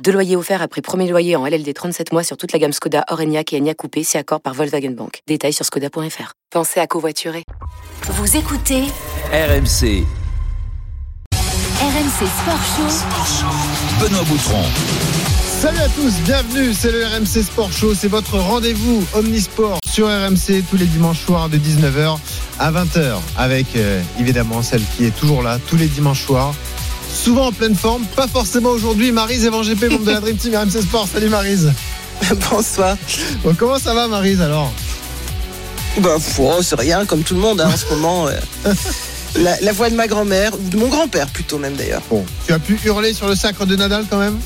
Deux loyers offerts après premier loyer en LLD 37 mois sur toute la gamme Skoda, Orenia et Enya Coupé, si accord par Volkswagen Bank. Détails sur skoda.fr. Pensez à covoiturer. Vous écoutez RMC, RMC Sport Show. Benoît Boutron. Salut à tous, bienvenue, c'est le RMC Sport Show, c'est votre rendez-vous Omnisport sur RMC tous les dimanches soirs de 19h à 20h avec euh, évidemment celle qui est toujours là tous les dimanches soirs, souvent en pleine forme, pas forcément aujourd'hui, Marise GP, membre de la Dream Team RMC Sport, salut Marise. Bonsoir. Bon, comment ça va Marise alors Bah, oh, c'est rien, comme tout le monde hein, en ce moment. euh. La, la voix de ma grand-mère, ou de mon grand-père plutôt même d'ailleurs. Bon, tu as pu hurler sur le sacre de Nadal quand même?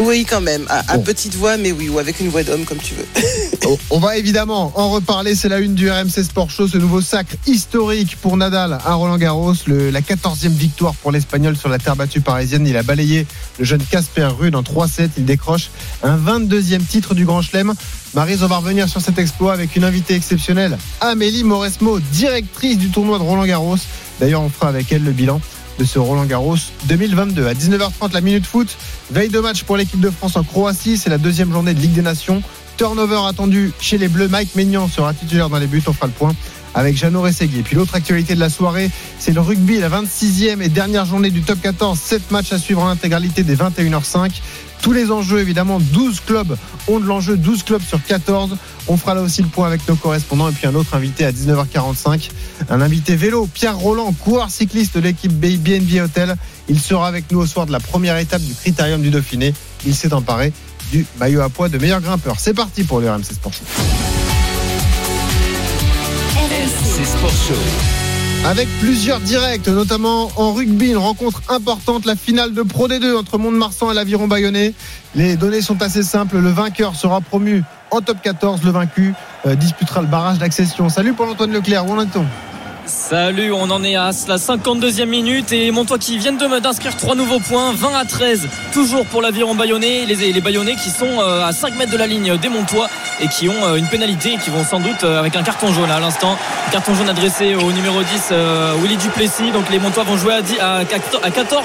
Oui, quand même, à, à Bon. petite voix, mais oui, ou avec une voix d'homme comme tu veux. Oh, On va évidemment en reparler. C'est la une du RMC Sport Show, ce nouveau sacre historique pour Nadal à Roland Garros. Le- la 14e victoire pour l'Espagnol sur la terre battue parisienne. Il a balayé le jeune Casper Ruud en 3-7. Il décroche un 22e titre du Grand Chelem. Marise, on va revenir sur cet exploit avec une invitée exceptionnelle, Amélie Mauresmo, directrice du tournoi de Roland Garros. D'ailleurs, on fera avec elle le bilan de ce Roland Garros 2022. À 19h30, la Minute Foot. Veille de match pour l'équipe de France en Croatie. C'est la deuxième journée de Ligue des Nations. Turnover attendu chez les Bleus. Mike Maignan sera titulaire dans les buts. On fera le point avec Jeannot Rességui. Et puis l'autre actualité de la soirée, c'est le rugby, la 26e et dernière journée du top 14. 7 matchs à suivre en intégralité dès 21h05. Tous les enjeux, évidemment, 12 clubs ont de l'enjeu, 12 clubs sur 14. On fera là aussi le point avec nos correspondants et puis un autre invité à 19h45. Un invité vélo, Pierre Roland, coureur cycliste de l'équipe BNB Hotel. Il sera avec nous au soir de la première étape du Critérium du Dauphiné. Il s'est emparé du maillot à poids de meilleur grimpeur. C'est parti pour le RMC Sport Show. RMC Sport Show. Avec plusieurs directs, notamment en rugby, une rencontre importante, la finale de Pro D2 entre Mont-de-Marsan et l'Aviron Bayonnais. Les données sont assez simples. Le vainqueur sera promu en top 14. Le vaincu euh, disputera le barrage d'accession. Salut Paul-Antoine Leclerc, où en est-on? Salut, on en est à la 52e minute et Montois qui viennent de d'inscrire trois nouveaux points, 20 à 13, toujours pour l'aviron bayonnais. Les, les bayonnais qui sont euh, à 5 mètres de la ligne des Montois et qui ont euh, une pénalité et qui vont sans doute euh, avec un carton jaune à l'instant. Carton jaune adressé au numéro 10, euh, Willy Duplessis. Donc les Montois vont jouer à, 10 à, à 14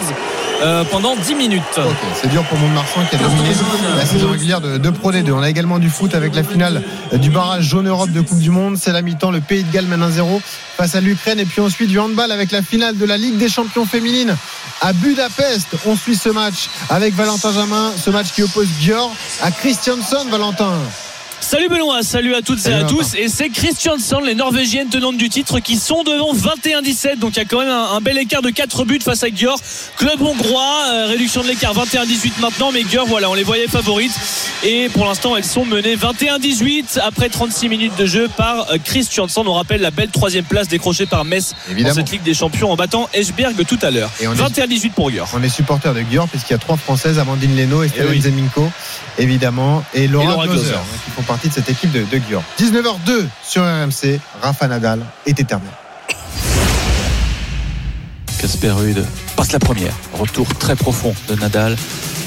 euh, pendant 10 minutes. C'est dur pour Mont-de-Marsan qui a dominé la saison régulière de, de Pro D2. On a également du foot avec la finale du barrage jaune Europe de Coupe du Monde. C'est la mi-temps. Le Pays de Galles mène 1-0 face à l'Ukraine. Et puis ensuite du handball avec la finale de la Ligue des champions féminines à Budapest. On suit ce match avec Valentin Jamin. Ce match qui oppose Gior à Christianson, Valentin. Salut Benoît, salut à toutes Salut et à tous. Et c'est Christiansen, les Norvégiennes tenantes du titre, qui sont devant 21-17. Donc il y a quand même un, un bel écart de 4 buts face à Gior. Club hongrois, euh, réduction de l'écart 21-18 maintenant. Mais Gior, voilà, on les voyait favorites. Et pour l'instant, elles sont menées 21-18 après 36 minutes de jeu par euh, Christiansen. On rappelle la belle troisième place décrochée par Metz Évidemment. dans cette Ligue des Champions en battant Esberg tout à l'heure. Et on est- 21-18 pour Gior. On est supporter de Gior puisqu'il y a trois Françaises, Amandine Leno, Estelle Eh oui. Zeminko, évidemment, et Laura, Et Laura Glauser. Partie de cette équipe de, de Gior. 19h02 sur RMC, Rafa Nadal est éternel. Casper Ruud passe la première. Retour très profond de Nadal.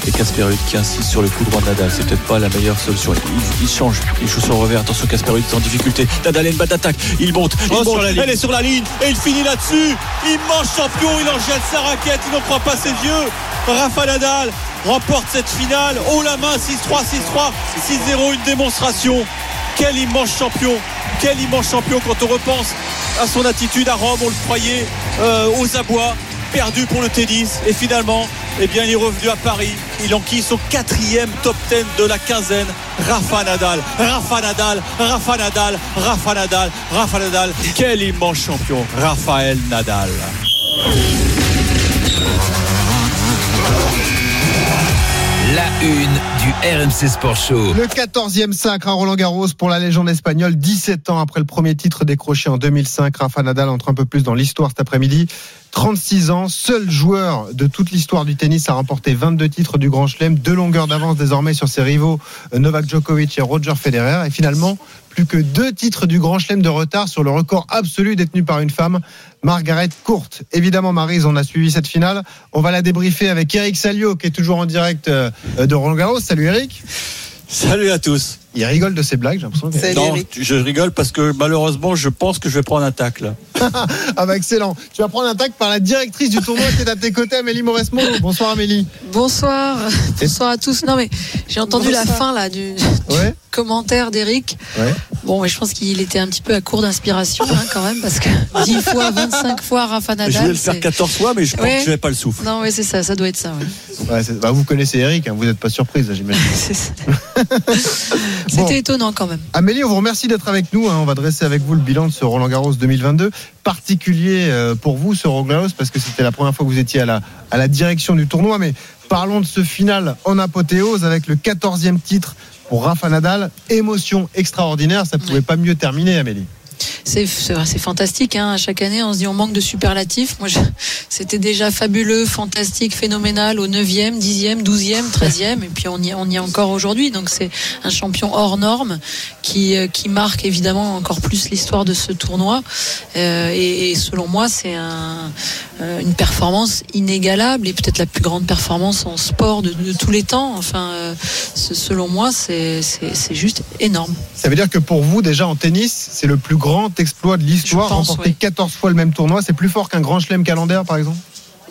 Et Casper Ruud qui insiste sur le coup droit de Nadal. C'est peut-être pas la meilleure solution. Il, il change. Il joue son revers. Attention, Casper Ruud est en difficulté. Nadal a une batte d'attaque. Il monte. Il Oh, monte. sur. Elle est sur la ligne. Et il finit là-dessus. Immense champion. Il en jette sa raquette. Il n'en croit pas ses yeux. Rafa Nadal remporte cette finale. Haut la main. 6-3, 6-3, 6-0. Une démonstration. Quel immense champion. Quel immense champion quand on repense à son attitude à Rome. On le croyait euh, aux abois. Perdu pour le tennis. Et finalement, eh bien, il est revenu à Paris. Il enquille son quatrième top 10 de la quinzaine. Rafa Nadal, Rafa Nadal, Rafa Nadal, Rafa Nadal, Rafa Nadal. Quel immense champion, Raphaël Nadal. La une du RMC Sport Show. Le 14e sacre à Roland Garros pour la légende espagnole, 17 ans après le premier titre décroché en 2005. Rafa Nadal entre un peu plus dans l'histoire cet après-midi. 36 ans, seul joueur de toute l'histoire du tennis à remporter 22 titres du Grand Chelem, deux longueurs d'avance désormais sur ses rivaux euh, Novak Djokovic et Roger Federer. Et finalement, plus que deux titres du Grand Chelem de retard sur le record absolu détenu par une femme, Margaret Court. Évidemment, Marise, on a suivi cette finale. On va la débriefer avec Eric Salio, qui est toujours en direct euh, de Roland Garros. Salut Eric. Salut à tous. Il rigole de ses blagues, j'ai l'impression. que- Non, je rigole parce que malheureusement, je pense que je vais prendre un tacle. Ah bah excellent. Tu vas prendre un tac par la directrice du tournoi qui est à tes côtés, Amélie Mauresmo. Bonsoir Amélie. Bonsoir, bonsoir à tous. Non mais j'ai entendu la fin là du Ouais. commentaire d'Eric. Ouais. Bon, mais je pense qu'il était un petit peu à court d'inspiration hein, quand même parce que 10 fois, 25 fois Rafa Nadal. je vais le faire c'est- 14 fois, mais je pense Ouais. que je n'ai pas le souffle. Non, ouais, c'est ça, ça doit être ça. ouais. Ouais, c'est- bah, vous connaissez Eric, hein, vous n'êtes pas surprise, j'imagine. C'est ça. C'était étonnant quand même. Amélie, on vous remercie d'être avec nous. hein. On va dresser avec vous le bilan de ce Roland Garros 2022. Particulier euh, pour vous, ce Roland Garros, parce que c'était la première fois que vous étiez à la, à la direction du tournoi. Mais parlons de ce final en apothéose avec le 14e titre pour Rafa Nadal. Émotion extraordinaire. Ça pouvait Ouais. pas mieux terminer, Amélie. C'est fantastique. Hein. Chaque année, on se dit on manque de superlatifs. C'était déjà fabuleux, fantastique, phénoménal au 9e, 10e, 12e, 13e. Et puis, on y, est- encore aujourd'hui. Donc, c'est un champion hors norme qui, euh, marque évidemment encore plus l'histoire de ce tournoi. Euh, et, selon moi, c'est euh, une performance inégalable et peut-être la plus grande performance en sport de, tous les temps. Enfin, selon moi, c'est juste énorme. Ça veut dire que pour vous, déjà en tennis, c'est le plus grand exploit de l'histoire. Pense, Remporter oui. 14 fois le même tournoi, c'est plus fort qu'un grand chelem calendaire, par exemple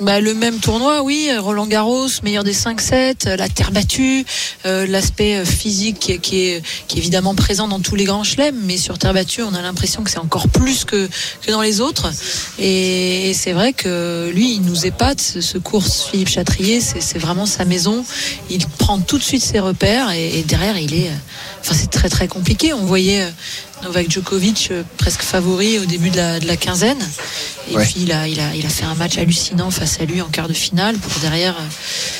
Bah, le même tournoi, oui. Roland Garros, meilleur des 5-7, euh, la terre battue, euh, l'aspect euh, physique qui est, qui, est, qui est évidemment présent dans tous les grands chelems, mais sur terre battue, on a l'impression que c'est encore plus que, que dans les autres. Et, et c'est vrai que lui, il nous épate, ce, ce course Philippe Chatrier, c'est c'est vraiment sa maison. Il prend tout de suite ses repères et, et derrière, il est. Enfin, c'est très très compliqué. On voyait Novak Djokovic euh, presque favori au début de la, de la quinzaine. Et Ouais. puis il a, il, a, il a fait un match hallucinant face à lui en quart de finale pour derrière euh,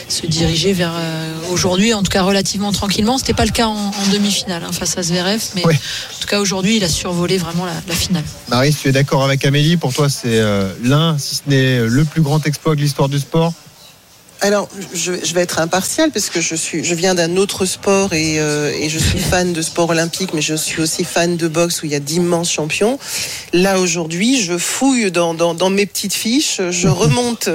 se diriger vers euh, aujourd'hui, en tout cas relativement tranquillement. C'était pas le cas en, en demi-finale hein, face à Zverev, mais Ouais. en tout cas aujourd'hui il a survolé vraiment la, la finale. Marie, tu es d'accord avec Amélie? Pour toi, c'est l'un, si ce n'est le plus grand exploit de l'histoire du sport Alors, je, je vais être impartial parce que je suis, je viens d'un autre sport et, euh, et je suis fan de sport olympique, mais je suis aussi fan de boxe où il y a d'immenses champions. Là aujourd'hui, je fouille dans, dans, dans mes petites fiches, je remonte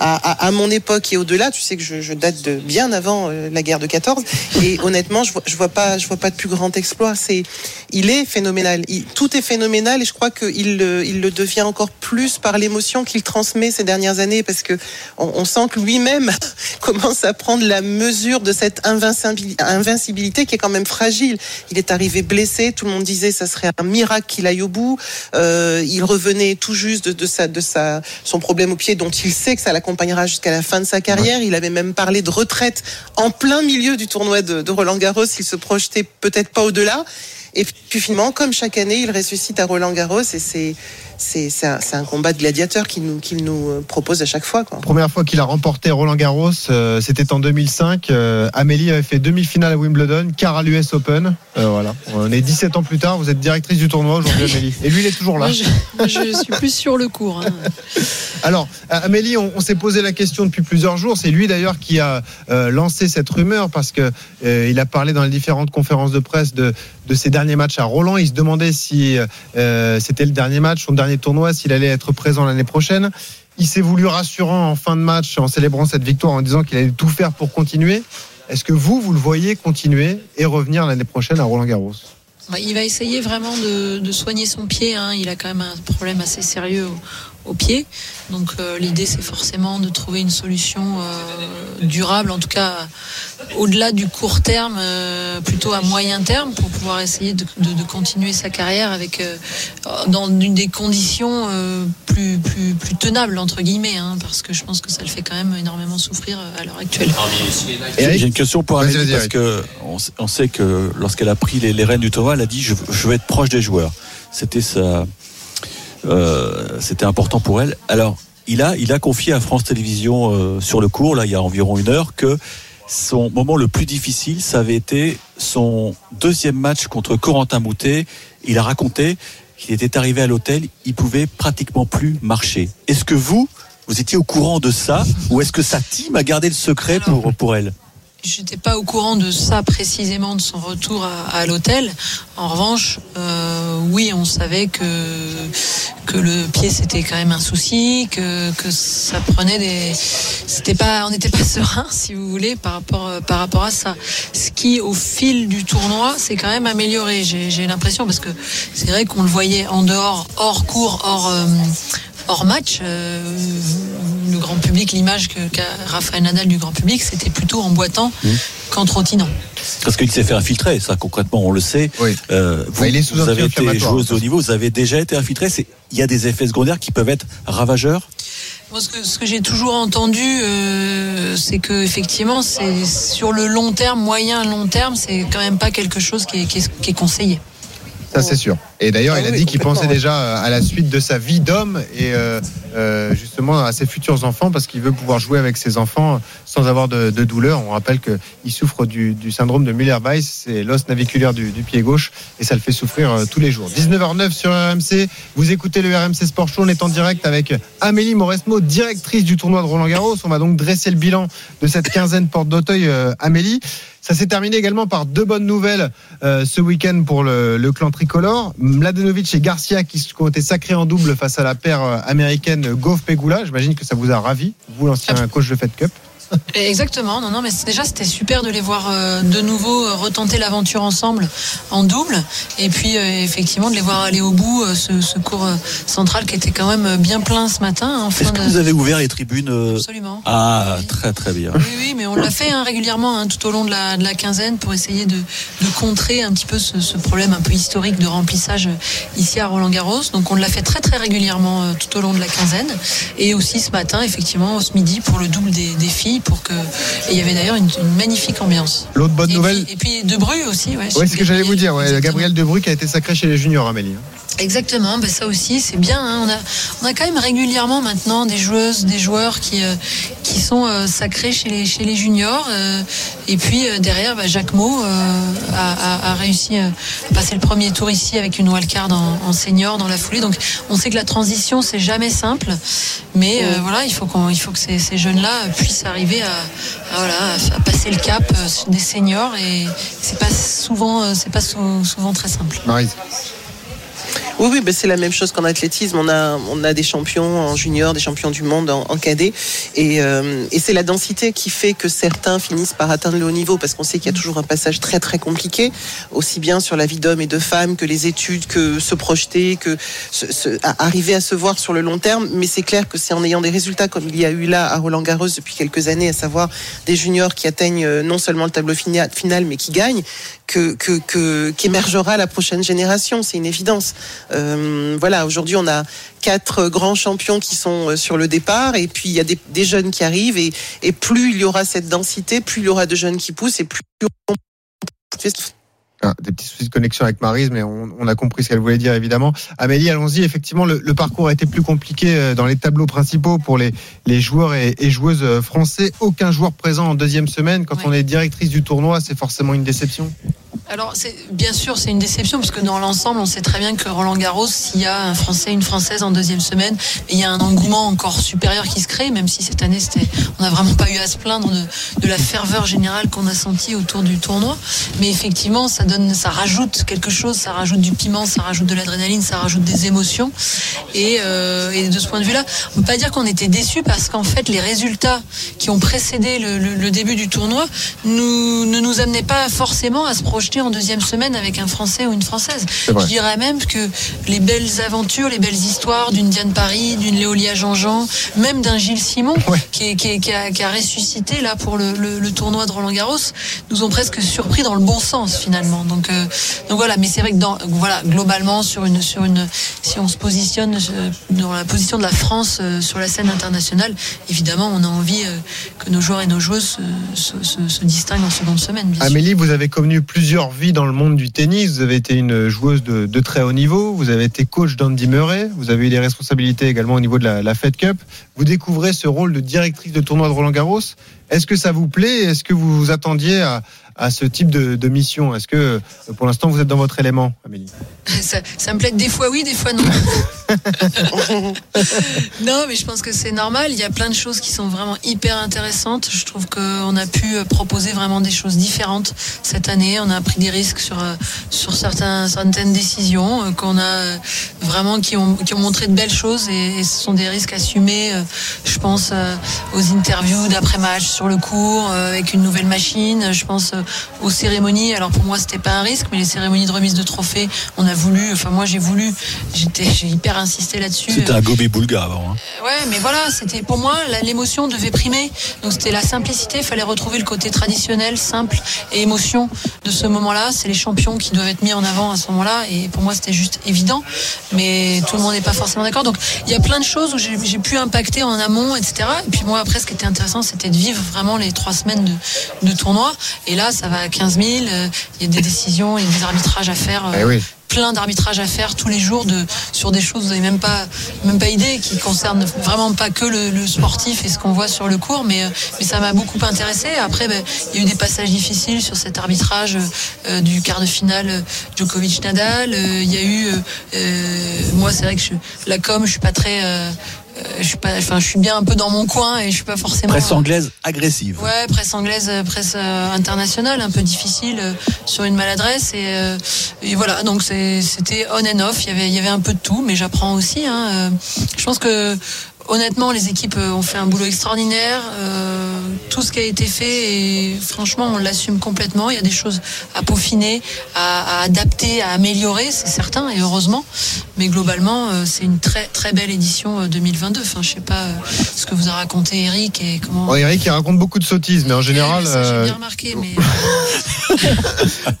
à, à, à mon époque et au-delà. Tu sais que je, je date de bien avant euh, la guerre de 14 et honnêtement, je vois, je vois pas, je vois pas de plus grand exploit. C'est, il est phénoménal. Il- tout est phénoménal et je crois qu'il le, il le devient encore plus par l'émotion qu'il transmet ces dernières années parce que on, on sent que lui-même commence à prendre la mesure de cette invincibili- invincibilité qui est quand même fragile. Il est arrivé blessé, tout le monde disait ça serait un miracle qu'il aille au bout. Euh, il revenait tout juste de, de sa, de sa, son problème au pied dont il sait que ça l'accompagnera jusqu'à la fin de sa carrière. Il avait même parlé de retraite en plein milieu du tournoi de, de Roland Garros. Il se projetait peut-être pas au-delà. Et puis finalement, comme chaque année, il ressuscite à Roland Garros et c'est c'est c'est un, un combat de gladiateur qu'il nous qu'il nous euh, propose à chaque fois quoi. Première fois qu'il a remporté Roland Garros, euh, c'était en 2005. Euh, Amélie avait fait demi-finale à Wimbledon, quart à l'US Open. Euh, voilà. On est 17 ans plus tard. Vous êtes directrice du tournoi aujourd'hui, Amélie. Et lui, il est toujours là. Moi je, moi, je suis plus sur le cours. hein. Alors, Amélie, on, on s'est posé la question depuis plusieurs jours. C'est lui d'ailleurs qui a euh, lancé cette rumeur parce que euh, il a parlé dans les différentes conférences de presse de, de ses derniers matchs à Roland. Il se demandait si euh, c'était le dernier match, son dernier tournoi, s'il allait être présent l'année prochaine. Il s'est voulu rassurant en fin de match en célébrant cette victoire en disant qu'il allait tout faire pour continuer. Est-ce que vous, vous le voyez continuer et revenir l'année prochaine à Roland Garros? Il va essayer vraiment de, de soigner son pied. hein. Il a quand même un problème assez sérieux au, pied. Donc euh, l'idée, c'est forcément de trouver une solution euh, durable, en tout cas au-delà du court terme, euh, plutôt à moyen terme, pour pouvoir essayer de, de- de continuer sa carrière avec euh, dans une des conditions euh, plus, plus, plus tenables entre guillemets, hein, parce que je pense que ça le fait quand même énormément souffrir à l'heure actuelle. J'ai une question pour Amélie parce que on, sait- on sait que lorsqu'elle a pris les, les rênes du tournoi, elle a dit je, je veux être proche des joueurs. C'était ça, euh, c'était important pour elle. Alors il a, il a confié à France Télévisions euh, sur le cours là il y a environ une heure que son moment le plus difficile, ça avait été son deuxième match contre Corentin Moutet. Il a raconté qu'il était arrivé à l'hôtel, il pouvait pratiquement plus marcher. Est-ce que vous, vous étiez au courant de ça ou est-ce que sa team a gardé le secret pour, pour elle? J'étais pas au courant de ça précisément de son retour à, à l'hôtel. En revanche, euh, oui, on savait que que le pied c'était quand même un souci, que, ça prenait des, c'était pas, on n'était pas serein si vous voulez par rapport par rapport à ça. Ce qui au fil du tournoi s'est quand même amélioré. J'ai, j'ai l'impression parce que c'est vrai qu'on le voyait en dehors, hors cours, hors euh, hors match, euh, le grand public, l'image que qu'a Raphaël Nadal du grand public, c'était plutôt en boitant Mmh. qu'en trottinant. Parce qu'il s'est fait infiltrer, ça concrètement, on le sait. Oui. Euh, vous, Bah, il est sous vous avez été joueuse de haut niveau, vous avez déjà été infiltré. Il y a des effets secondaires qui peuvent être ravageurs? Moi, ce que, ce que j'ai toujours entendu, euh, c'est que effectivement, c'est sur le long terme, moyen long terme, c'est quand même pas quelque chose qui est, qui est- qui est conseillé. Ça, c'est sûr. Et d'ailleurs, Ah il a oui, dit qu'il pensait déjà euh, à la suite de sa vie d'homme et euh, euh, justement à ses futurs enfants parce qu'il veut pouvoir jouer avec ses enfants sans avoir de, de douleur. On rappelle qu'il souffre du, du syndrome de Müller-Weiss, c'est l'os naviculaire du, du pied gauche et ça le fait souffrir euh, tous les jours. 19h09 sur RMC, vous écoutez le RMC Sport Show, on est en direct avec Amélie Mauresmo, directrice du tournoi de Roland Garros. On va donc dresser le bilan de cette quinzaine porte d'Auteuil. Euh, Amélie, ça s'est terminé également par deux bonnes nouvelles euh, ce week-end pour le, le clan tricolore. Mladenovic et Garcia qui ont été sacrés en double face à la paire euh, américaine Goff Pegula. J'imagine que ça vous a ravi, vous l'ancien coach de Fed Cup. Exactement, non, non, mais déjà c'était super de les voir euh, de nouveau euh, retenter l'aventure ensemble en double, et puis euh, effectivement de les voir aller au bout, ce, ce cours central qui était quand même bien plein ce matin. hein, Est-ce que vous avez ouvert les tribunes Absolument. Ah, très très bien. Oui, oui, mais on l'a fait hein, régulièrement hein, tout au long de la, de la quinzaine pour essayer de, de contrer un petit peu ce, ce problème un peu historique de remplissage ici à Roland-Garros. Donc on l'a fait très très régulièrement tout au long de la quinzaine et aussi ce matin effectivement ce midi pour le double des, des filles pour que et il y avait d'ailleurs une, une magnifique ambiance. L'autre bonne et nouvelle. Puis, et puis De Bru aussi, ouais. Oui, c'est ce que j'allais vous dire. Ouais. Gabriel Debru qui a été sacré chez les juniors, Amélie. Exactement, ben ça aussi c'est bien. hein. On, a, on a quand même régulièrement maintenant des joueuses, des joueurs qui, euh, qui sont euh, sacrés chez les, chez les juniors. euh, et puis euh, derrière, ben, Jacques Mo euh, a, a- a réussi à passer le premier tour ici avec une wildcard en, en senior dans la foulée. Donc on sait que la transition c'est jamais simple, mais euh, voilà, il faut, qu'on, il faut que ces, ces jeunes-là puissent arriver à, à, voilà, à passer le cap des seniors et c'est pas souvent, c'est pas sou- souvent très simple. Maryse. Oui, oui, ben c'est la même chose qu'en athlétisme. On a, on a des champions en junior, des champions du monde en, cadet. Et, euh, et c'est la densité qui fait que certains finissent par atteindre le haut niveau parce qu'on sait qu'il y a toujours un passage très, très compliqué, aussi bien sur la vie d'homme et de femme que les études, que se projeter, que arriver à se voir sur le long terme. Mais c'est clair que c'est en ayant des résultats comme il y a eu là à Roland Garros depuis quelques années, à savoir des juniors qui atteignent euh, non seulement le tableau fina- final, mais qui gagnent, que, qu'émergera la prochaine génération. C'est une évidence. Euh, voilà, aujourd'hui, on a quatre grands champions qui sont euh, sur le départ, et puis il y a des, des jeunes qui arrivent, et, et plus il y aura cette densité, plus il y aura de jeunes qui poussent, et plus Ah, des petits soucis de connexion avec Marise, mais on, on a compris ce qu'elle voulait dire évidemment. Amélie, allons-y. Effectivement, le, le parcours a été plus compliqué euh, dans les tableaux principaux pour les, les joueurs et, et joueuses français. Aucun joueur présent en deuxième semaine. Quand Ouais. on est directrice du tournoi, c'est forcément une déception. Alors, bien sûr, c'est une déception parce que dans l'ensemble, on sait très bien que Roland Garros, s'il y a un Français, une Française en deuxième semaine, il y a un engouement encore supérieur qui se crée, même si cette année, on n'a vraiment pas eu à se plaindre de, la ferveur générale qu'on a sentie autour du tournoi. Mais effectivement, ça donne, ça rajoute quelque chose, ça rajoute du piment, ça rajoute de l'adrénaline, ça rajoute des émotions. Et, euh, de ce point de vue-là, on peut pas dire qu'on était déçus parce qu'en fait, les résultats qui ont précédé le début du tournoi nous, ne nous amenaient pas forcément à se projeter en deuxième semaine avec un Français ou une Française. Je dirais même que les belles aventures, les belles histoires d'une Diane Paris, d'une Léolia Jean-Jean, même d'un Gilles Simon, Ouais. qui, est- qui est- qui a, qui a ressuscité là pour le, le- le tournoi de Roland Garros, nous ont presque surpris dans le bon sens finalement. Donc, euh, donc voilà, mais c'est vrai que dans, voilà, globalement sur une, sur une, si on se positionne euh, dans la position de la France euh, sur la scène internationale, évidemment, on a envie euh, que nos joueurs et nos joueuses se, se- se- se distinguent en seconde semaine. Sûr. Amélie, vous avez connu plusieurs vie dans le monde du tennis. Vous avez été une joueuse de, de très haut niveau. Vous avez été coach d'Andy Murray. Vous avez eu des responsabilités également au niveau de la, la Fed Cup. Vous découvrez ce rôle de directrice de tournoi de Roland Garros. Est-ce que ça vous plaît? Est-ce que vous vous attendiez à, à ce type de, de mission Est-ce que euh, pour l'instant vous êtes dans votre élément, Amélie ça, ça me plaît des fois oui, des fois non. non, mais je pense que c'est normal. Il y a plein de choses qui sont vraiment hyper intéressantes. Je trouve qu'on a pu euh, proposer vraiment des choses différentes cette année. On a pris des risques sur, euh, sur certains, certaines décisions qu'on a vraiment qui ont, qui ont montré de belles choses et, et ce sont des risques assumés. Je pense aux interviews d'après-match sur le cours avec une nouvelle machine. Je pense aux cérémonies. Alors pour moi, c'était pas un risque, mais les cérémonies de remise de trophées, on a voulu, enfin moi j'ai voulu, j'étais, j'ai hyper insisté là-dessus. C'était un gobi boulga avant. Hein. Ouais, mais voilà, c'était pour moi l'émotion devait primer. Donc c'était la simplicité, il fallait retrouver le côté traditionnel, simple et émotion de ce moment-là. C'est les champions qui doivent être mis en avant à ce moment-là. Et pour moi, c'était juste évident. Mais tout le monde n'est pas forcément d'accord. Donc il y a plein de choses où j'ai j'ai pu impacter en amont, etc. Et puis moi, après, ce qui était intéressant, c'était de vivre vraiment les trois semaines de, de tournoi. Et là, ça va à 15 000. euh, Il y a des décisions, il y a des arbitrages à faire. euh, Eh oui. plein d'arbitrages à faire tous les jours de sur des choses vous n'avez même pas même pas idée qui concernent vraiment pas que le, le sportif et ce qu'on voit sur le cours mais euh, mais ça m'a beaucoup intéressé après ben, il y a eu des passages difficiles sur cet arbitrage euh, du quart de finale Djokovic Nadal Euh, il y a eu euh, moi c'est vrai que je, la com je suis pas très je suis pas enfin je suis bien un peu dans mon coin et je suis pas forcément Presse anglaise agressive. Ouais, presse anglaise, euh, presse euh, internationale, un peu difficile euh, sur une maladresse et, euh, et voilà. Donc c'était on and off. Il y avait il y avait un peu de tout, mais j'apprends aussi. Hein, euh, je pense que honnêtement, les équipes euh, ont fait un boulot extraordinaire. Euh, tout ce qui a été fait et franchement, on l'assume complètement. Il y a des choses à peaufiner, à, à adapter, à améliorer, c'est certain et heureusement. Mais globalement, euh, c'est une très très belle édition euh, 2022. Enfin, je sais pas euh, ce que vous a raconté Eric et comment. Eric, il raconte beaucoup de sottises, mais en général. J'ai bien remarqué, mais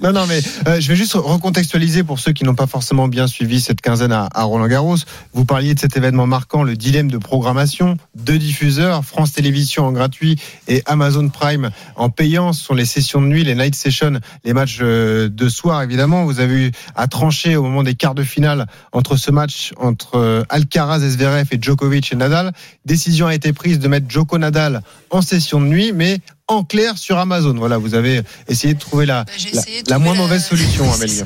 non, non, mais je vais juste recontextualiser pour ceux qui n'ont pas forcément bien suivi cette quinzaine à, à Roland Garros. Vous parliez de cet événement marquant, le dilemme de programmation. Deux diffuseurs, France Télévisions en gratuit et Amazon Prime en payant. Ce sont les sessions de nuit, les night sessions, les matchs euh, de soir, évidemment. Vous avez eu à trancher au moment des quarts de finale entre ce match entre euh, Alcaraz, Zverev et Djokovic et Nadal. Décision a été prise de mettre Djoko Nadal en session de nuit, mais en clair sur Amazon. Voilà, vous avez essayé de trouver la, Bah, la, moins la- mauvaise solution, Amélie.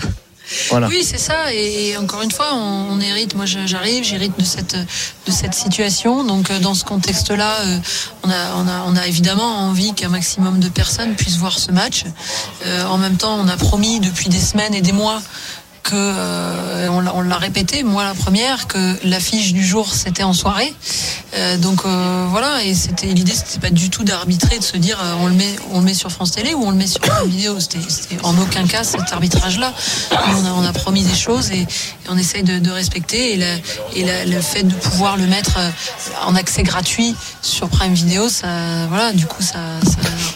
Oui, c'est ça. Et, encore une fois, on, on hérite. Moi, j'arrive, j'hérite de cette de cette situation. Donc, euh, dans ce contexte-là, euh, on a on a on a évidemment envie qu'un maximum de personnes puissent voir ce match. Euh, en même temps, on a promis depuis des semaines et des mois euh, on l'a- répété, moi la première, que l'affiche du jour c'était en soirée. Euh, donc euh, voilà, et c'était l'idée, c'était pas du tout d'arbitrer, de se dire on le met, on le met sur France Télé ou on le met sur la vidéo. C'était en aucun cas cet arbitrage-là. On a, on a promis des choses et, on essaye de, respecter. Et, la- et le fait de pouvoir le mettre en accès gratuit sur Prime Video, ça, voilà, du coup, ça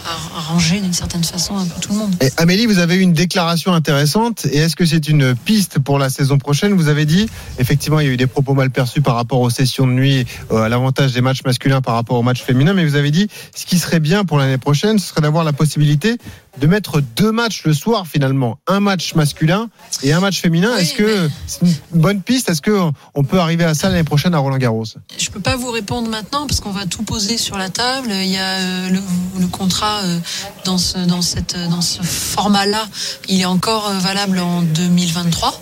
a arrangé d'une certaine façon un peu tout le monde. Et Amélie, vous avez eu une déclaration intéressante. Et est-ce que c'est une piste pour la saison prochaine? Vous avez dit, effectivement, il y a eu des propos mal perçus par rapport aux sessions de nuit, euh, à l'avantage des matchs masculins par rapport aux matchs féminins. Mais vous avez dit, ce qui serait bien pour l'année prochaine, ce serait d'avoir la possibilité de mettre deux matchs le soir finalement, un match masculin et un match féminin. Oui, Est-ce que c'est une bonne piste? Est-ce que on peut arriver à ça l'année prochaine à Roland Garros? Je peux pas vous répondre maintenant parce qu'on va tout poser sur la table. Il y a euh, le, le contrat euh, dans ce dans cette dans ce format-là, il est encore euh, valable en 2023.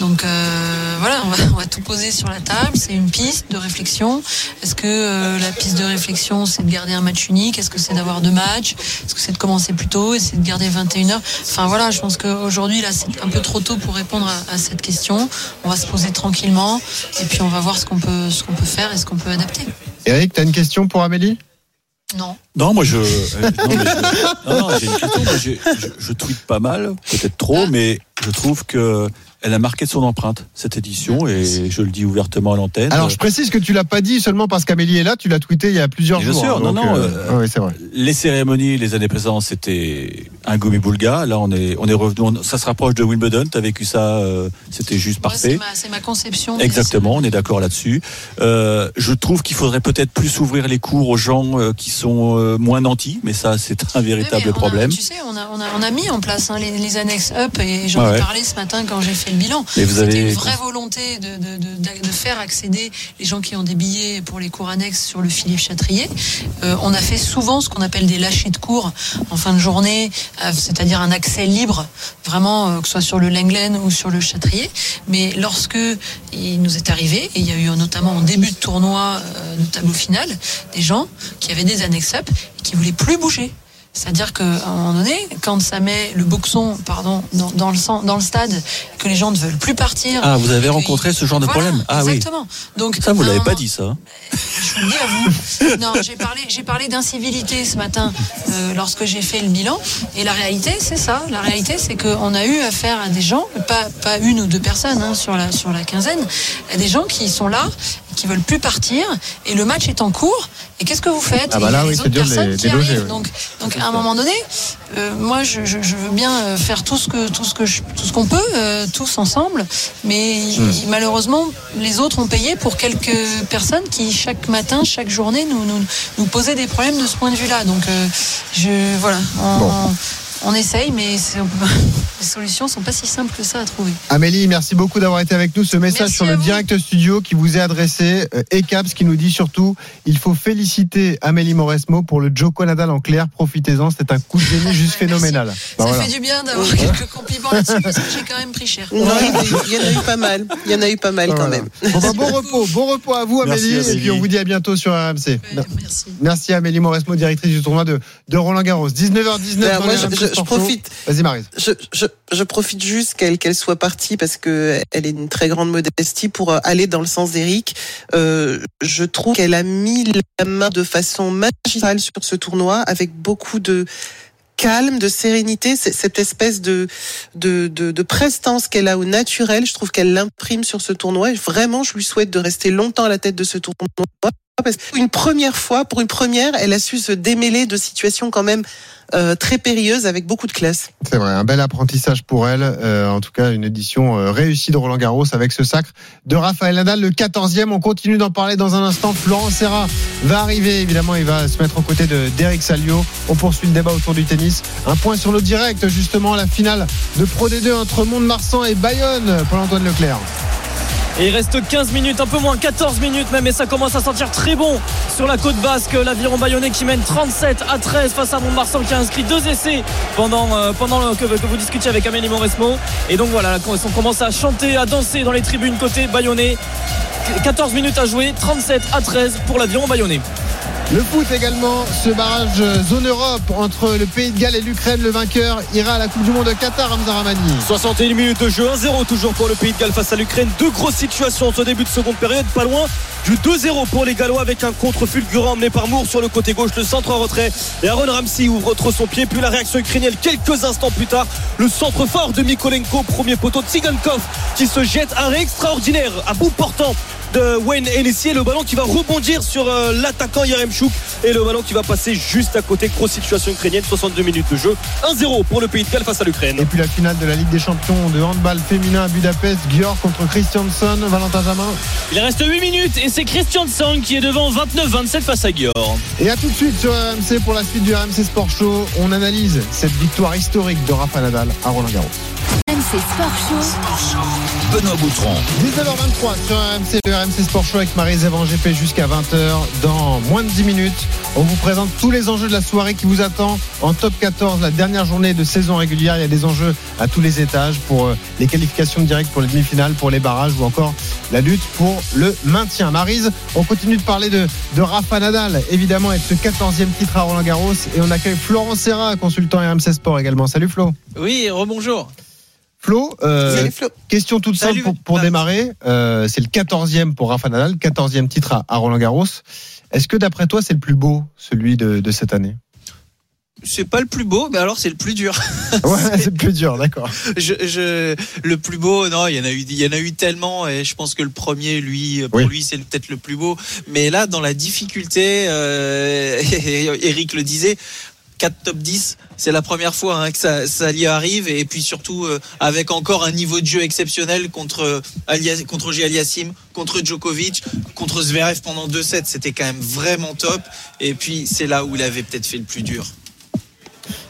Donc euh, voilà, on va, on va tout poser sur la table. C'est une piste de réflexion. Est-ce que euh, la piste de réflexion, c'est de garder un match unique? Est-ce que c'est d'avoir deux matchs? Est-ce que c'est de commencer plus tôt et c'est de garder 21 heures Enfin voilà, je pense qu'aujourd'hui là, c'est un peu trop tôt pour répondre à, à cette question. On va se poser tranquillement et puis on va voir ce qu'on peut ce qu'on peut faire et ce qu'on peut adapter. Eric, tu as une question pour Amélie? Non. Non, moi je. euh, non, mais je- non, non, j'ai une question. Moi, j'ai- je, je tweete pas mal, peut-être trop, mais je trouve que Elle a marqué de son empreinte cette édition et je le dis ouvertement à l'antenne. Alors je précise que tu l'as pas dit seulement parce qu'Amélie est là, tu l'as tweeté il y a plusieurs Bien jours. sûr, hein, non, non, euh, euh, ouais, c'est vrai. Les cérémonies les années précédentes c'était un Gomi Boulga. Là on est on est revenu, on- ça se rapproche de Wimbledon. T'as vécu ça, euh, c'était juste parfait. c'est ma conception. Exactement, on est d'accord là-dessus. Euh, je trouve qu'il faudrait peut-être plus ouvrir les cours aux gens euh, qui sont euh, moins nantis, mais ça c'est un Oui, véritable a- problème. tu sais, on a, on, a, on a mis en place hein, les, les annexes up et j'en Ouais, ai parlé ce matin quand j'ai fait le bilan. C'était avez- une vraie volonté de, de, de, de faire accéder les gens qui ont des billets pour les cours annexes sur le Philippe Chatrier. Euh, on a fait souvent ce qu'on appelle des lâchers de cours en fin de journée, euh, c'est-à-dire un accès libre, vraiment, euh, que ce soit sur le Lenglen ou sur le Chatrier. Mais lorsque il nous est arrivé, et il y a eu notamment en début de tournoi, de tableau final, des gens qui avaient des annexes up et qui voulaient plus bouger. C'est-à-dire qu'à un moment donné, quand ça met le boxon pardon, dans, dans le, sang- dans le stade, que les gens ne veulent plus partir. Ah, vous avez rencontré ce genre de Voilà, problème Ah oui. Exactement. Donc, Ça, vous un l'avez pas dit, ça. hein je vous le dis à vous. Non, j'ai parlé, j'ai parlé d'incivilité ce matin euh, lorsque j'ai fait le bilan. Et la réalité, c'est ça. La réalité, c'est qu'on a eu affaire à des gens, pas, pas une ou deux personnes hein, sur, la, sur la quinzaine, à des gens qui sont là, qui veulent plus partir, et le match est en cours. Et qu'est-ce que vous faites Ah bah Et il y a là, oui, les c'est dur les qui arrivent. oui. Donc, donc à un moment donné, euh, moi, je, je, je veux bien euh, faire tout ce que tout ce que je- tout ce qu'on peut, euh, tous ensemble. Mais Hmm. malheureusement, les autres ont payé pour quelques personnes qui chaque matin, chaque journée, nous nous, nous posaient des problèmes de ce point de vue-là. Donc, euh, je voilà, on, Bon. On essaye, mais les solutions sont pas si simples que ça à trouver. Amélie, merci beaucoup d'avoir été avec nous. Ce message Merci sur le vous. direct studio qui vous est adressé. Euh, Ecaps qui nous dit surtout il faut féliciter Amélie Mauresmo pour le Joko Nadal en clair. Profitez-en, c'est un coup de génie juste phénoménal. Bah ça voilà. fait du bien d'avoir quelques compliments là-dessus parce que j'ai quand même pris cher. Non, il y en a eu- pas mal. Il y en a eu pas mal quand Voilà. même. Bon, bah, bon repos, bon repos à vous Merci, Amélie, et puis on vous dit à bientôt sur RMC. Merci. Merci Amélie Mauresmo, directrice du tournoi de, de Roland Garros. 19h19. Alors, dans moi, les je, RMC je- je profite. Vas-y Marise. Je, je, je profite juste qu'elle qu'elle soit partie parce que elle est d'une très grande modestie pour euh, aller dans le sens d'Eric. Euh, je trouve qu'elle a mis la main de façon magistrale sur ce tournoi avec beaucoup de calme, de sérénité, cette espèce de de, de, de prestance qu'elle a au naturel. Je trouve qu'elle l'imprime sur ce tournoi. Et vraiment, je lui souhaite de rester longtemps à la tête de ce tournoi. Parce qu'une première fois, pour une première, elle a su se démêler de situations quand même euh, très périlleuses avec beaucoup de classe. C'est vrai, un bel apprentissage pour elle. Euh, en tout cas, une édition euh, réussie de Roland Garros avec ce sacre de Raphaël Nadal, le 14e. On continue d'en parler dans un instant. Florent Serra va arriver, évidemment, il va se mettre aux côtés de d'Eric Salio. On poursuit le débat autour du tennis. Un point sur le direct, justement, la finale de Pro D2 entre Mont-de-Marsan et Bayonne, Paul-Antoine Leclerc. Et il reste 15 minutes, un peu moins, 14 minutes même, et ça commence à sentir très bon sur la côte basque. L'aviron bayonnais qui mène 37 à 13 face à Mont-Marsan qui a inscrit deux essais pendant, euh, que, vous discutiez avec Amélie Mauresmo. Et donc voilà, on commence à chanter, à danser dans les tribunes côté bayonnais. 14 minutes à jouer, 37 à 13 pour l'aviron bayonnais. Le foot également, ce barrage zone Europe entre le Pays de Galles et l'Ukraine. Le vainqueur ira à la Coupe du Monde de Qatar, Hamza Ramani. 61 minutes de jeu, 1-0 toujours pour le Pays de Galles face à l'Ukraine. Deux grosses situations en ce début de seconde période, pas loin du 2-0 pour les Gallois avec un contre fulgurant emmené par Moore sur le côté gauche, le centre en retrait. Et Aaron Ramsey ouvre trop son pied, puis la réaction ukrainienne quelques instants plus tard. Le centre fort de Mikolenko, premier poteau de Tsigankov qui se jette un arrêt extraordinaire à bout portant de Wayne Hennessy et le ballon qui va rebondir sur euh, l'attaquant Yaremchuk et le ballon qui va passer juste à côté grosse situation ukrainienne 62 minutes de jeu 1-0 pour le Pays de Galles face à l'Ukraine Et puis la finale de la Ligue des Champions de handball féminin à Budapest, Györ contre Christianson, Valentin Jamin. Il reste 8 minutes et c'est Christian Tsang qui est devant 29-27 face à Györ. Et à tout de suite sur RMC pour la suite du RMC Sport Show. On analyse cette victoire historique de Rafa Nadal à Roland Garros. RMC Sport Show. Benoît Boutron. 19h23 sur RMC, le RMC Sport Show avec Marie Zévan GP jusqu'à 20h. Dans moins de 10 minutes, on vous présente tous les enjeux de la soirée qui vous attend en top 14, la dernière journée de saison régulière. Il y a des enjeux à tous les étages pour euh, les qualifications directes pour les demi-finales, pour les barrages ou encore la lutte pour le maintien. Marise, on continue de parler de, de Rafa Nadal, évidemment, avec ce 14e titre à Roland Garros. Et on accueille Florent Serra, consultant RMC Sport également. Salut Flo. Oui, rebonjour. Flo, euh, Flo. question toute simple Salut. pour, pour Ah. démarrer. Euh, c'est le 14e pour Rafa Nadal, 14e titre à, à Roland Garros. Est-ce que d'après toi, c'est le plus beau, celui de, de cette année? C'est pas le plus beau, mais alors c'est le plus dur. Ouais, c'est le plus dur, d'accord. je, je, le plus beau, non, il y en a eu, il y en a eu tellement, et je pense que le premier, lui, pour Oui. lui, c'est peut-être le plus beau. Mais là, dans la difficulté, euh, Eric le disait. 4 top 10, c'est la première fois hein, que ça, ça arrive et puis surtout euh, avec encore un niveau de jeu exceptionnel contre Alias, contre. Aliassim, contre Djokovic, contre Zverev pendant deux sets, c'était quand même vraiment top et puis c'est là où il avait peut-être fait le plus dur.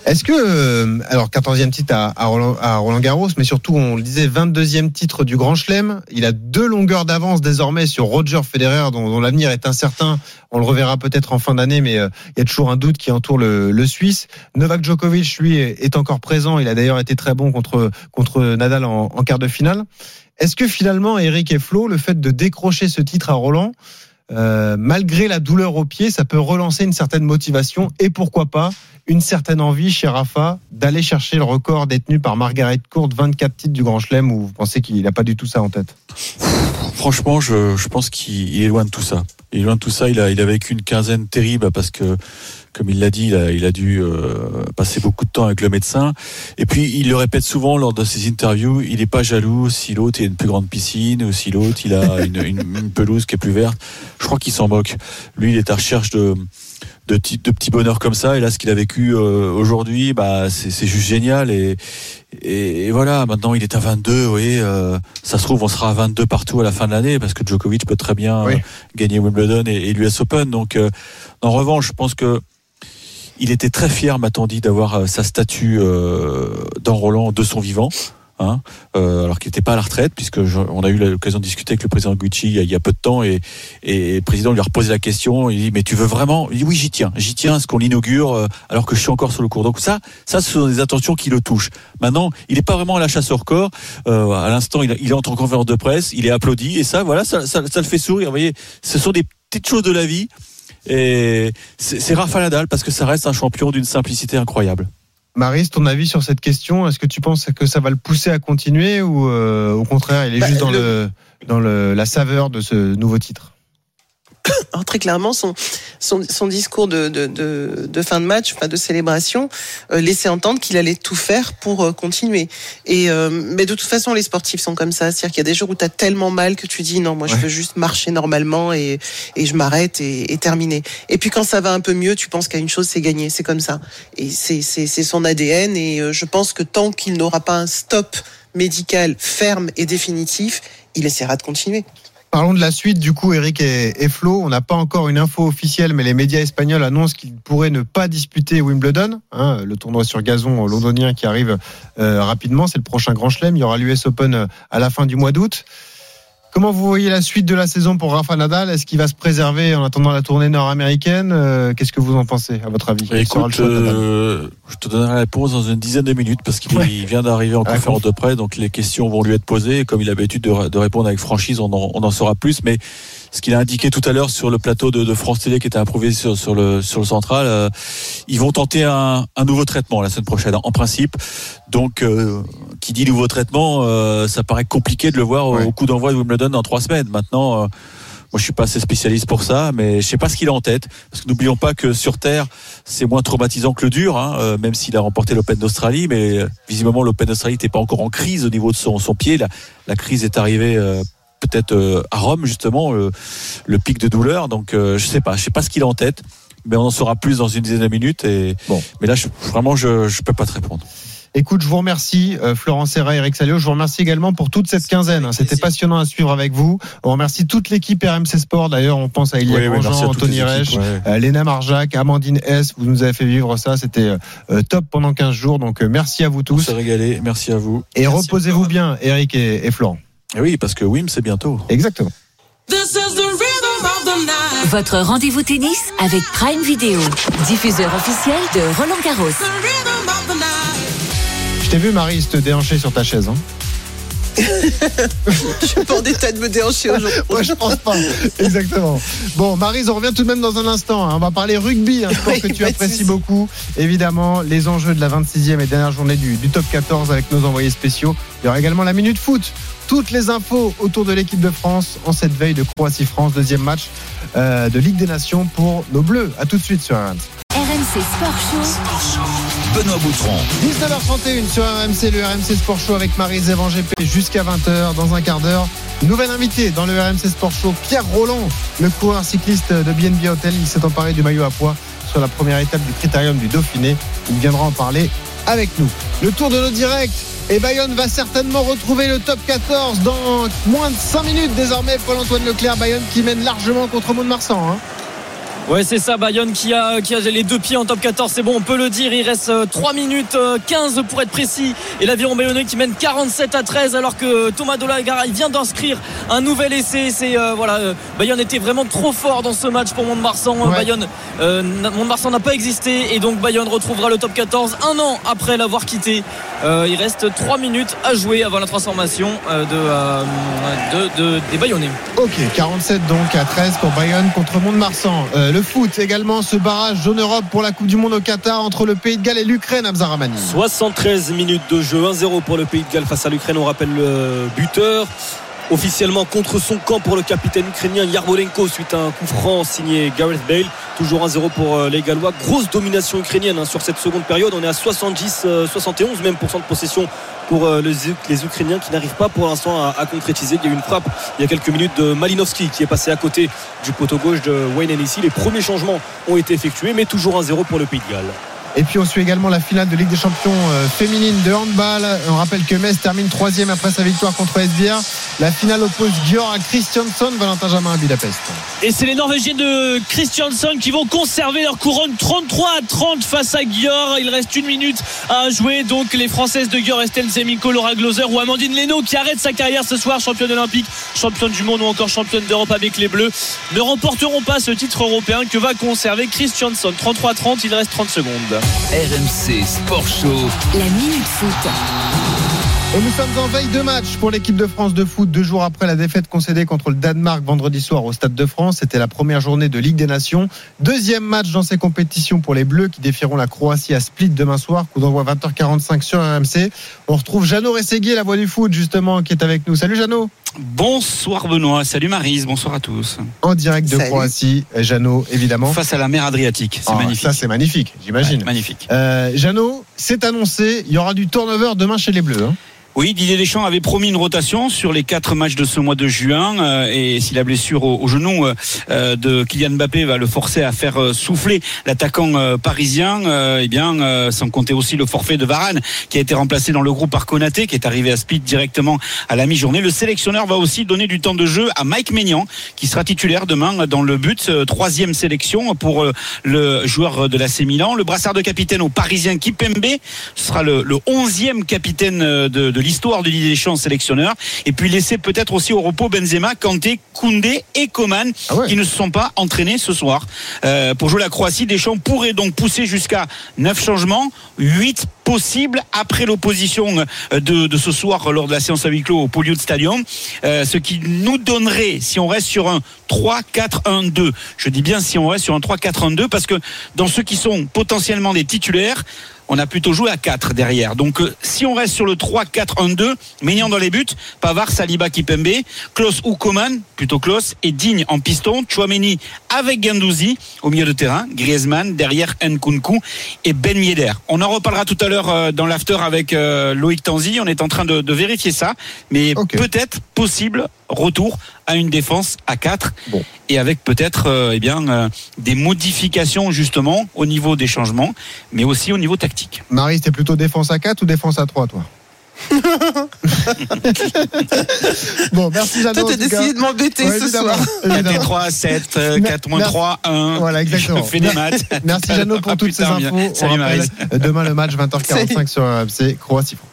Est-ce que, euh, alors 14e titre à, Roland, Garros, mais surtout, on le disait, 22e titre du Grand Chelem. Il a deux longueurs d'avance désormais sur Roger Federer, dont, l'avenir est incertain. On le reverra peut-être en fin d'année, mais euh, il y a toujours un doute qui entoure le, Suisse. Novak Djokovic, lui, est encore présent. Il a d'ailleurs été très bon contre, contre Nadal en, en quart de finale. Est-ce que finalement, Eric et Flo, le fait de décrocher ce titre à Roland, euh, malgré la douleur au pied, ça peut relancer une certaine motivation et pourquoi pas une certaine envie chez Rafa d'aller chercher le record détenu par Margaret Court, 24 titres du Grand Chelem, ou vous pensez qu'il n'a pas du tout ça en tête? Franchement, je, pense qu'il il est loin de tout ça. Il est loin de tout ça. Il a, il a vécu une quinzaine terrible parce que, comme il l'a dit, il a, il a dû euh, passer beaucoup de temps avec le médecin. Et puis, il le répète souvent lors de ses interviews, il n'est pas jaloux si l'autre a une plus grande piscine ou si l'autre il a une, une, une pelouse qui est plus verte. Je crois qu'il s'en moque. Lui, il est à recherche de de, petits- de petits bonheurs comme ça. Et là, ce qu'il a vécu euh, aujourd'hui, bah, c'est c'est juste génial. Et, et, et voilà, maintenant, il est à 22. Vous voyez, euh, ça se trouve, on sera à 22 partout à la fin de l'année parce que Djokovic peut très bien Oui. euh, gagner Wimbledon et, et l'US Open. Donc, euh, en revanche, je pense que il était très fier, m'a-t-on dit, d'avoir euh, sa statue euh, dans Roland de son vivant. Hein, euh, alors qu'il n'était pas à la retraite, puisque on a eu l'occasion de discuter avec le président Gucci il y a, peu de temps, et, le président lui a reposé la question. Il dit mais tu veux vraiment Il dit oui, j'y tiens, j'y tiens, à ce qu'on l'inaugure alors que je suis encore sur le cours. Donc ça, ça, ce sont des intentions qui le touchent. Maintenant, il n'est pas vraiment à la chasse au record. À l'instant, il, entre en conférence de presse, il est applaudi, et ça, voilà, ça, ça le fait sourire. Vous voyez, ce sont des petites choses de la vie. Et c'est Rafa Nadal parce que ça reste un champion d'une simplicité incroyable. Maris, ton avis sur cette question Est-ce que tu penses que ça va le pousser à continuer ou euh, au contraire, il est Bah, juste dans, le- le... dans le, la saveur de ce nouveau titre? Alors, très clairement, son, son, son discours de, de, de, de fin de match, enfin de célébration, euh, laissait entendre qu'il allait tout faire pour euh, continuer. Et euh, mais de toute façon, les sportifs sont comme ça, c'est-à-dire qu'il y a des jours où tu as tellement mal que tu dis non, moi je veux juste marcher normalement et, et je m'arrête et, et terminer. Et puis quand ça va un peu mieux, tu penses qu'à une chose, c'est gagner, c'est comme ça. Et c'est son ADN. Et euh, je pense que tant qu'il n'aura pas un stop médical ferme et définitif, il essaiera de continuer. Parlons de la suite, du coup, Eric et, Flo. On n'a pas encore une info officielle, mais les médias espagnols annoncent qu'ils pourraient ne pas disputer Wimbledon, hein, le tournoi sur gazon londonien qui arrive euh, rapidement. C'est le prochain Grand Chelem. Il y aura l'US Open euh, à la fin du mois d'août. Comment vous voyez la suite de la saison pour Rafa Nadal? Est-ce qu'il va se préserver en attendant la tournée nord-américaine? Euh, Qu'est-ce que vous en pensez, à votre avis? Le Écoute, euh, je te donnerai la réponse dans une dizaine de minutes parce qu'il Ouais. vient d'arriver en conférence de presse, donc les questions vont lui être posées. Comme il a l'habitude de, de répondre avec franchise, on en, on en saura plus. Mais ce qu'il a indiqué tout à l'heure sur le plateau de, de France Télé qui était approuvé sur, sur le sur le central, euh, ils vont tenter un, un nouveau traitement la semaine prochaine, en principe. Donc, euh, qui dit nouveau traitement, euh, ça paraît compliqué de le voir Ouais. au coup d'envoi de Wimbledon dans trois semaines. Maintenant. euh, moi, je suis pas assez spécialiste pour ça, mais je sais pas ce qu'il a en tête. Parce que n'oublions pas que sur Terre, c'est moins traumatisant que le dur, hein, euh, même s'il a remporté l'Open d'Australie. Mais euh, visiblement, l'Open d'Australie n'était pas encore en crise au niveau de son, son pied. La, la crise est arrivée euh, peut-être euh, à Rome, justement, euh, le pic de douleur. Donc, euh, je sais pas. Je sais pas ce qu'il a en tête. Mais on en saura plus dans une dizaine de minutes. Et, Bon. Mais là, je, vraiment, je, je peux pas te répondre. Écoute, je vous remercie, euh, Florent Serra, Eric Salio. Je vous remercie également pour toute cette quinzaine. C'était passionnant à suivre avec vous. On remercie toute l'équipe RMC Sport. D'ailleurs, on pense à Elia Oui, Anthony Reich, ouais. Léna Marjac, Amandine S. Vous nous avez fait vivre ça. C'était top pendant 15 jours. Donc, merci à vous On tous. s'est régalé. Merci à vous. Et reposez-vous bien, Eric et, et Florent. Et oui, parce que Wim, c'est bientôt. Exactement. Votre rendez-vous tennis avec Prime Video, diffuseur officiel de Roland Garros. Je t'ai vu, Marie, te déhancher sur ta chaise. Hein. Je suis pas en état de me déhancher aujourd'hui. Ouais, je pense pas. Exactement. Bon, Marise, on revient tout de même dans un instant. hein. On va parler rugby, un sport Oui, que tu de apprécies beaucoup. Évidemment, les enjeux de la 26e et dernière journée du, du top 14 avec nos envoyés spéciaux. Il y aura également la Minute Foot. Toutes les infos autour de l'équipe de France en cette veille de Croatie-France, deuxième match euh, de Ligue des Nations pour nos Bleus. À tout de suite sur RMC. Sport Show. Benoît Boutron. 19h31 sur RMC, le RMC Sport Show avec Marie Zévan GP jusqu'à 20h dans un quart d'heure. Nouvelle invitée dans le RMC Sport Show, Pierre Roland, le coureur cycliste de BNB Hotel. Il s'est emparé du maillot à poids sur la première étape du critérium du Dauphiné. Il viendra en parler avec nous. Le tour de nos directs. Et Bayonne va certainement retrouver le top 14 dans moins de 5 minutes désormais. Paul-Antoine Leclerc, Bayonne qui mène largement contre Mont-de-Marsan. Hein. Ouais, c'est ça, Bayonne qui a, qui a les deux pieds en top 14, c'est bon, on peut le dire. Il reste euh, 3 minutes euh, 15 pour être précis. Et l'aviron bayonnais qui mène 47 à 13, alors que Thomas Dolagara il vient d'inscrire un nouvel essai. C'est euh, voilà, euh, Bayonne était vraiment trop fort dans ce match pour Mont-de-Marsan. Ouais. Bayonne, euh, n'a- Mont-de-Marsan n'a pas existé et donc Bayonne retrouvera le top 14 un an après l'avoir quitté. Euh, il reste 3 minutes à jouer avant la transformation euh, de, euh, de, de- des Bayonnais. Ok, 47 donc à 13 pour Bayonne contre Mont-de-Marsan. Le foot également, ce barrage zone Europe pour la Coupe du Monde au Qatar entre le Pays de Galles et l'Ukraine, Ramani. 73 minutes de jeu, 1-0 pour le Pays de Galles face à l'Ukraine. On rappelle le buteur. Officiellement contre son camp pour le capitaine ukrainien Yarmolenko suite à un coup franc signé Gareth Bale. Toujours 1-0 pour euh, les Gallois. Grosse domination ukrainienne hein, sur cette seconde période. On est à 70, euh, 71 même pour cent de possession pour euh, les, Uk- les Ukrainiens qui n'arrivent pas pour l'instant à, à concrétiser. Il y a eu une frappe il y a quelques minutes de Malinowski qui est passé à côté du poteau gauche de Wayne Hennessy. Les premiers changements ont été effectués, mais toujours 1-0 pour le Pays de Galles. Et puis on suit également la finale de Ligue des Champions euh, féminine de handball. On rappelle que Metz termine troisième après sa victoire contre Esbjerg. La finale oppose Gior à Christiansson, Valentin Jamin à Budapest. Et c'est les Norvégiens de Christiansson qui vont conserver leur couronne 33 à 30 face à Gior. Il reste une minute à jouer. Donc les Françaises de Gior, Estelle Zemiko, Laura Gloser ou Amandine Leno qui arrête sa carrière ce soir, championne olympique, championne du monde ou encore championne d'Europe avec les Bleus, ne remporteront pas ce titre européen que va conserver Christiansson. 33 à 30, il reste 30 secondes. RMC Sport Show. La Minute Foot. Et nous sommes en veille de match pour l'équipe de France de foot, deux jours après la défaite concédée contre le Danemark vendredi soir au Stade de France. C'était la première journée de Ligue des Nations. Deuxième match dans ces compétitions pour les Bleus qui défieront la Croatie à Split demain soir. Coup d'envoi 20h45 sur RMC. On retrouve Jeannot Rességuier, la voix du foot, justement, qui est avec nous. Salut Jeannot. Bonsoir Benoît, salut Marise, bonsoir à tous. En direct de Salut. Croatie, Jeannot, évidemment. Face à la mer Adriatique, c'est Ah, magnifique. Ça, c'est magnifique, j'imagine. Ouais, magnifique. Euh, Jeannot, c'est annoncé, il y aura du turnover demain chez les Bleus. hein. Oui, Didier Deschamps avait promis une rotation sur les quatre matchs de ce mois de juin euh, et si la blessure au, genou euh, euh, de Kylian Mbappé va le forcer à faire souffler l'attaquant parisien, eh bien, sans compter aussi le forfait de Varane qui a été remplacé dans le groupe par Konaté qui est arrivé à Split directement à la mi-journée. Le sélectionneur va aussi donner du temps de jeu à Mike Maignan qui sera titulaire demain dans le but troisième sélection pour le joueur de l'AC Milan. Le brassard de capitaine au Parisien Kipembe sera le, le 11e capitaine de, de l'histoire de Didier Deschamps sélectionneur. Et puis laisser peut-être aussi au repos Benzema, Kanté, Koundé et Coman Ah ouais. qui ne se sont pas entraînés ce soir. Euh, pour jouer la Croatie, Deschamps pourrait donc pousser jusqu'à 9 changements, 8 possibles après l'opposition euh, de, de ce soir lors de la séance à huis clos au Poliud Stadium. Euh, ce qui nous donnerait, si on reste sur un 3-4-1-2, je dis bien si on reste sur un 3-4-1-2 parce que dans ceux qui sont potentiellement des titulaires, on a plutôt joué à 4 derrière. Donc euh, si on reste sur le 3-4-1-2, Maignan dans les buts, Pavard, Saliba, Kipembe, Klaus ou Coman, plutôt Klaus, et Digne en piston, Chouameni avec Gandouzi au milieu de terrain, Griezmann derrière Nkunku et Ben Yedder. On en reparlera tout à l'heure euh, dans l'after avec euh, Loïc Tanzi, on est en train de, de vérifier ça, mais peut-être possible retour à une défense à 4 Bon. et avec peut-être euh, eh bien euh, des modifications justement au niveau des changements, mais aussi au niveau tactique. Marie, c'était plutôt défense à 4 ou défense à 3, toi? Bon, merci Jeannot. Toi, t'as décidé de m'embêter Ouais, ce soir. 4 et évidemment. 3, 7, euh, Mer- 4 moins merci. 3, 1. Voilà, exactement. Je fais des maths. Merci Jeannot pour toutes ces infos. Salut Maryse. euh, Demain le match 20h45 sur RMC Croatie-France.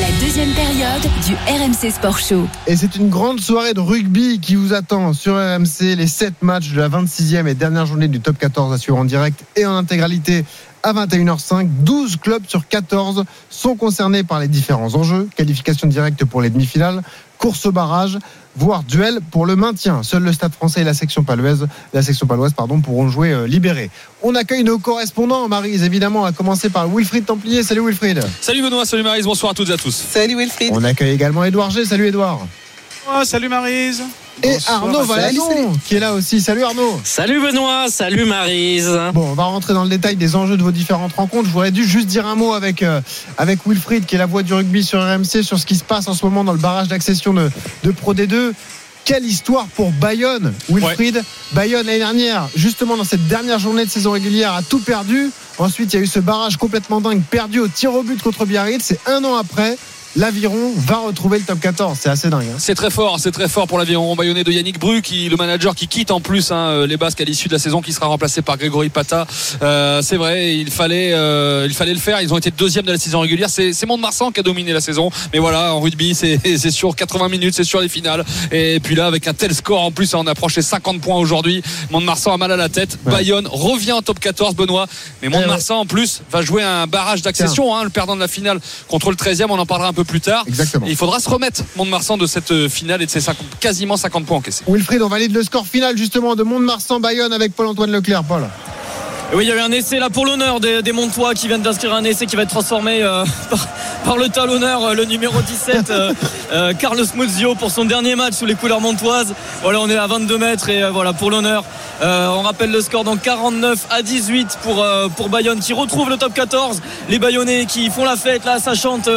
La deuxième période du RMC Sport Show. Et c'est une grande soirée de rugby qui vous attend sur RMC. Les 7 matchs de la 26e et dernière journée du top 14 à suivre en direct et en intégralité à 21h05. 12 clubs sur 14 sont concernés par les différents enjeux. Qualification directe pour les demi-finales, course au barrage, voire duel pour le maintien. Seul le Stade français et la section paloise, la section paloise pardon, pourront jouer euh, libérés. On accueille nos correspondants, Marise, évidemment, à commencer par Wilfried Templier. Salut Wilfried. Salut Benoît, salut Marise, bonsoir à toutes et à tous. Salut Wilfried. On accueille également Edouard G. Salut Edouard. Oh, salut Marise. Et Bonsoir, Arnaud salut, Valadon qui est là aussi. Salut Arnaud. Salut Benoît, salut Marise. Bon, on va rentrer dans le détail des enjeux de vos différentes rencontres. Je voudrais dû juste dire un mot avec, euh, avec Wilfried, qui est la voix du rugby sur RMC, sur ce qui se passe en ce moment dans le barrage d'accession de, de Pro D2. Quelle histoire pour Bayonne, Wilfried. Bayonne l'année dernière, justement dans cette dernière journée de saison régulière, a tout perdu. Ensuite, il y a eu ce barrage complètement dingue perdu au tir au but contre Biarritz. C'est un an après. L'Aviron va retrouver le top 14. C'est assez dingue. hein. C'est très fort, c'est très fort pour l'aviron bayonnais de Yannick Bru, qui, le manager qui quitte en plus hein, les Basques à l'issue de la saison, qui sera remplacé par Grégory Pata. Euh, c'est vrai, il fallait, euh, il fallait le faire. Ils ont été deuxième de la saison régulière. C'est, c'est Mont-de-Marsan qui a dominé la saison, mais voilà, en rugby, c'est, c'est sur 80 minutes, c'est sur les finales. Et puis là, avec un tel score en plus, on a approché 50 points aujourd'hui. Mont-de-Marsan a mal à la tête. Bayonne revient en top 14, Benoît. Mais Mont-de-Marsan en plus va jouer un barrage d'accession, hein, le perdant de la finale contre le 13e. On en parlera un peu plus tard. Exactement. Et il faudra se remettre Mont-de-Marsan de cette euh, finale et de ses 50 quasiment 50 points encaissés. Wilfried, on valide le score final justement de Mont-de-Marsan-Bayonne avec Paul-Antoine Leclerc. Paul. Et oui, il y a eu un essai là pour l'honneur des, des Montois qui viennent d'inscrire un essai qui va être transformé euh, par, par le talonneur, euh, le numéro 17, euh, Carlos Muzio, pour son dernier match sous les couleurs montoises. Voilà, on est à 22 mètres et voilà pour l'honneur. Euh, on rappelle le score donc 49 à 18 pour, pour Bayonne qui retrouve le top 14. Les Bayonnais qui font la fête là, ça chante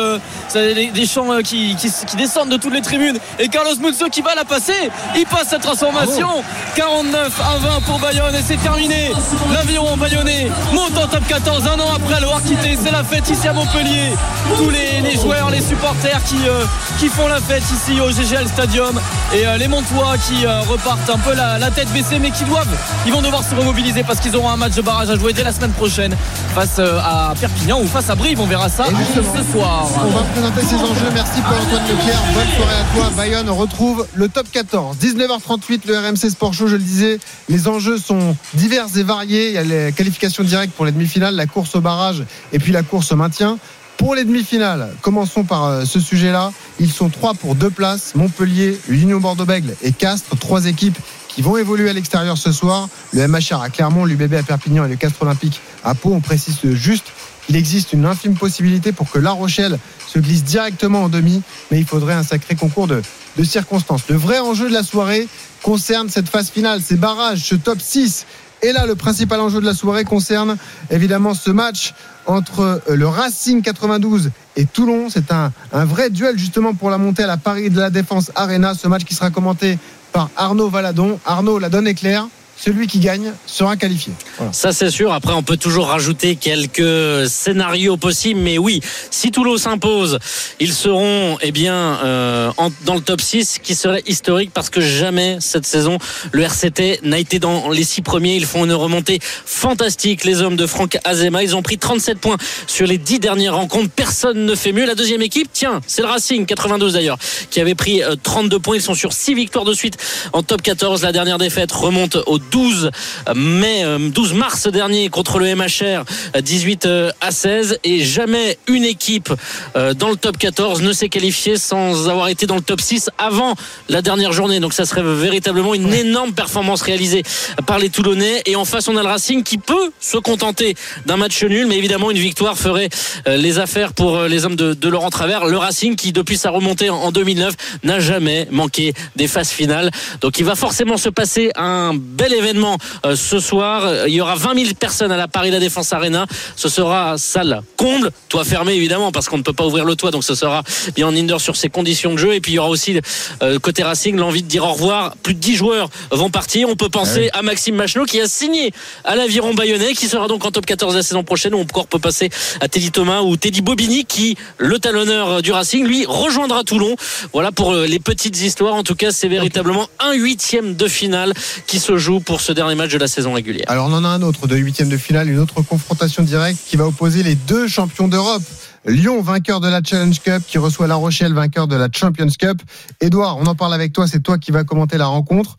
des, des chants qui, qui, qui descendent de toutes les tribunes. Et Carlos Muzio qui va la passer. Il passe cette transformation. 49 à 20 pour Bayonne et c'est terminé. L'aviron bayonnais monte en top 14 un an après l'avoir quitté. C'est la fête ici à Montpellier. Tous les, les joueurs, les supporters qui, euh, qui font la fête ici au GGL Stadium. Et euh, les Montois qui euh, repartent un peu la, la tête baissée mais qui doivent, ils vont devoir se remobiliser parce qu'ils auront un match de barrage à jouer dès la semaine prochaine face à Perpignan ou face à Brive. On verra ça ce soir. On va présenter ces enjeux. Merci Paul-Antoine Leclerc. Bonne soirée à toi. Bayonne retrouve le top 14. 19h38, le RMC Sport Show, je le disais. Les enjeux sont divers et variés. Il y a les qualifications directes pour les demi-finales, la course au barrage et puis la course au maintien. Pour les demi-finales, commençons par euh, ce sujet-là. Ils sont trois pour deux places. Montpellier, l'Union Bordeaux-Bègles et Castres. Trois équipes qui vont évoluer à l'extérieur ce soir. Le MHR à Clermont, l'UBB à Perpignan et le Castres Olympique à Pau. On précise juste il existe une infime possibilité pour que La Rochelle se glisse directement en demi, mais il faudrait un sacré concours de, de circonstances. Le vrai enjeu de la soirée concerne cette phase finale, ces barrages, ce top 6. Et là, le principal enjeu de la soirée concerne évidemment ce match entre euh, le Racing 92 et Toulon. C'est un, un vrai duel justement pour la montée à la Paris de la Défense Arena. Ce match qui sera commenté par Arnaud Valadon. Arnaud, la donne est claire. Celui qui gagne sera qualifié. Ça c'est sûr. Après, on peut toujours rajouter quelques scénarios possibles, mais oui, si Toulouse s'impose, ils seront eh bien euh, dans le top 6, qui serait historique parce que jamais cette saison le RCT n'a été dans les six premiers. Ils font une remontée fantastique. Les hommes de Franck Azema, ils ont pris 37 points sur les 10 dernières rencontres. Personne ne fait mieux. La deuxième équipe, tiens, c'est le Racing 92 d'ailleurs, qui avait pris euh, 32 points. Ils sont sur 6 victoires de suite en top 14. La dernière défaite remonte au 12 mai, euh, 12 mars dernier contre le MHR, euh, 18 euh, à 16. Et jamais une équipe euh, dans le top 14 ne s'est qualifiée sans avoir été dans le top 6 avant la dernière journée. Donc ça serait véritablement une énorme performance réalisée par les Toulonnais. Et en face, on a le Racing qui peut se contenter d'un match nul, mais évidemment une victoire ferait euh, les affaires pour euh, les hommes de, de Laurent Travers. Le Racing qui, depuis sa remontée en- en 2009, n'a jamais manqué des phases finales. Donc il va forcément se passer un bel événement euh, ce soir. Euh, Il y aura 20 000 personnes à la Paris La Défense Arena. Ce sera salle comble, toit fermé évidemment parce qu'on ne peut pas ouvrir le toit, donc ce sera bien en indoor sur ces conditions de jeu. Et puis il y aura aussi euh, côté Racing l'envie de dire au revoir. Plus de 10 joueurs vont partir. On peut penser à Maxime Machenot qui a signé à l'aviron bayonnais, qui sera donc en top 14 la saison prochaine. Ou encore peut passer à Teddy Thomas ou Teddy Bobigny qui, le talonneur du Racing, lui rejoindra Toulon. Voilà pour les petites histoires. En tout cas, c'est véritablement un huitième de finale qui se joue pour ce dernier match de la saison régulière. Alors on en a un autre de huitième de finale, une autre confrontation directe qui va opposer les deux champions d'Europe. Lyon, vainqueur de la Challenge Cup, qui reçoit La Rochelle, vainqueur de la Champions Cup. Edouard, on en parle avec toi, c'est toi qui vas commenter la rencontre.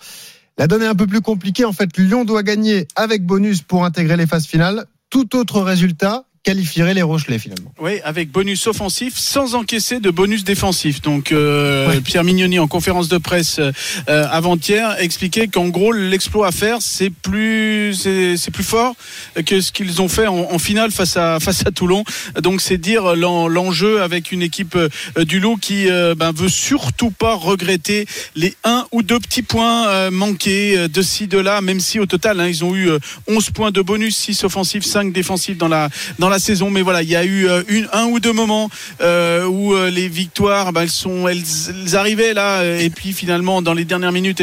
La donne est un peu plus compliquée. En fait, Lyon doit gagner avec bonus pour intégrer les phases finales. Tout autre résultat qualifierait les Rochelais finalement. Oui, avec bonus offensif sans encaisser de bonus défensif. Donc euh, Pierre Mignoni en conférence de presse euh, avant-hier expliquait qu'en gros l'exploit à faire c'est plus c'est plus fort que ce qu'ils ont fait en, en finale face à face à Toulon. Donc c'est dire l'en- l'enjeu avec une équipe euh, du lot qui euh, ben, veut surtout pas regretter les un ou deux petits points euh, manqués euh, de ci de là, même si au total hein, ils ont eu euh, 11 points de bonus, 6 offensifs, 5 défensifs dans la dans la saison. Mais voilà, il y a eu euh, une, un ou deux moments euh, où euh, les victoires, ben, elles sont, elles, arrivaient là, et puis finalement dans les dernières minutes,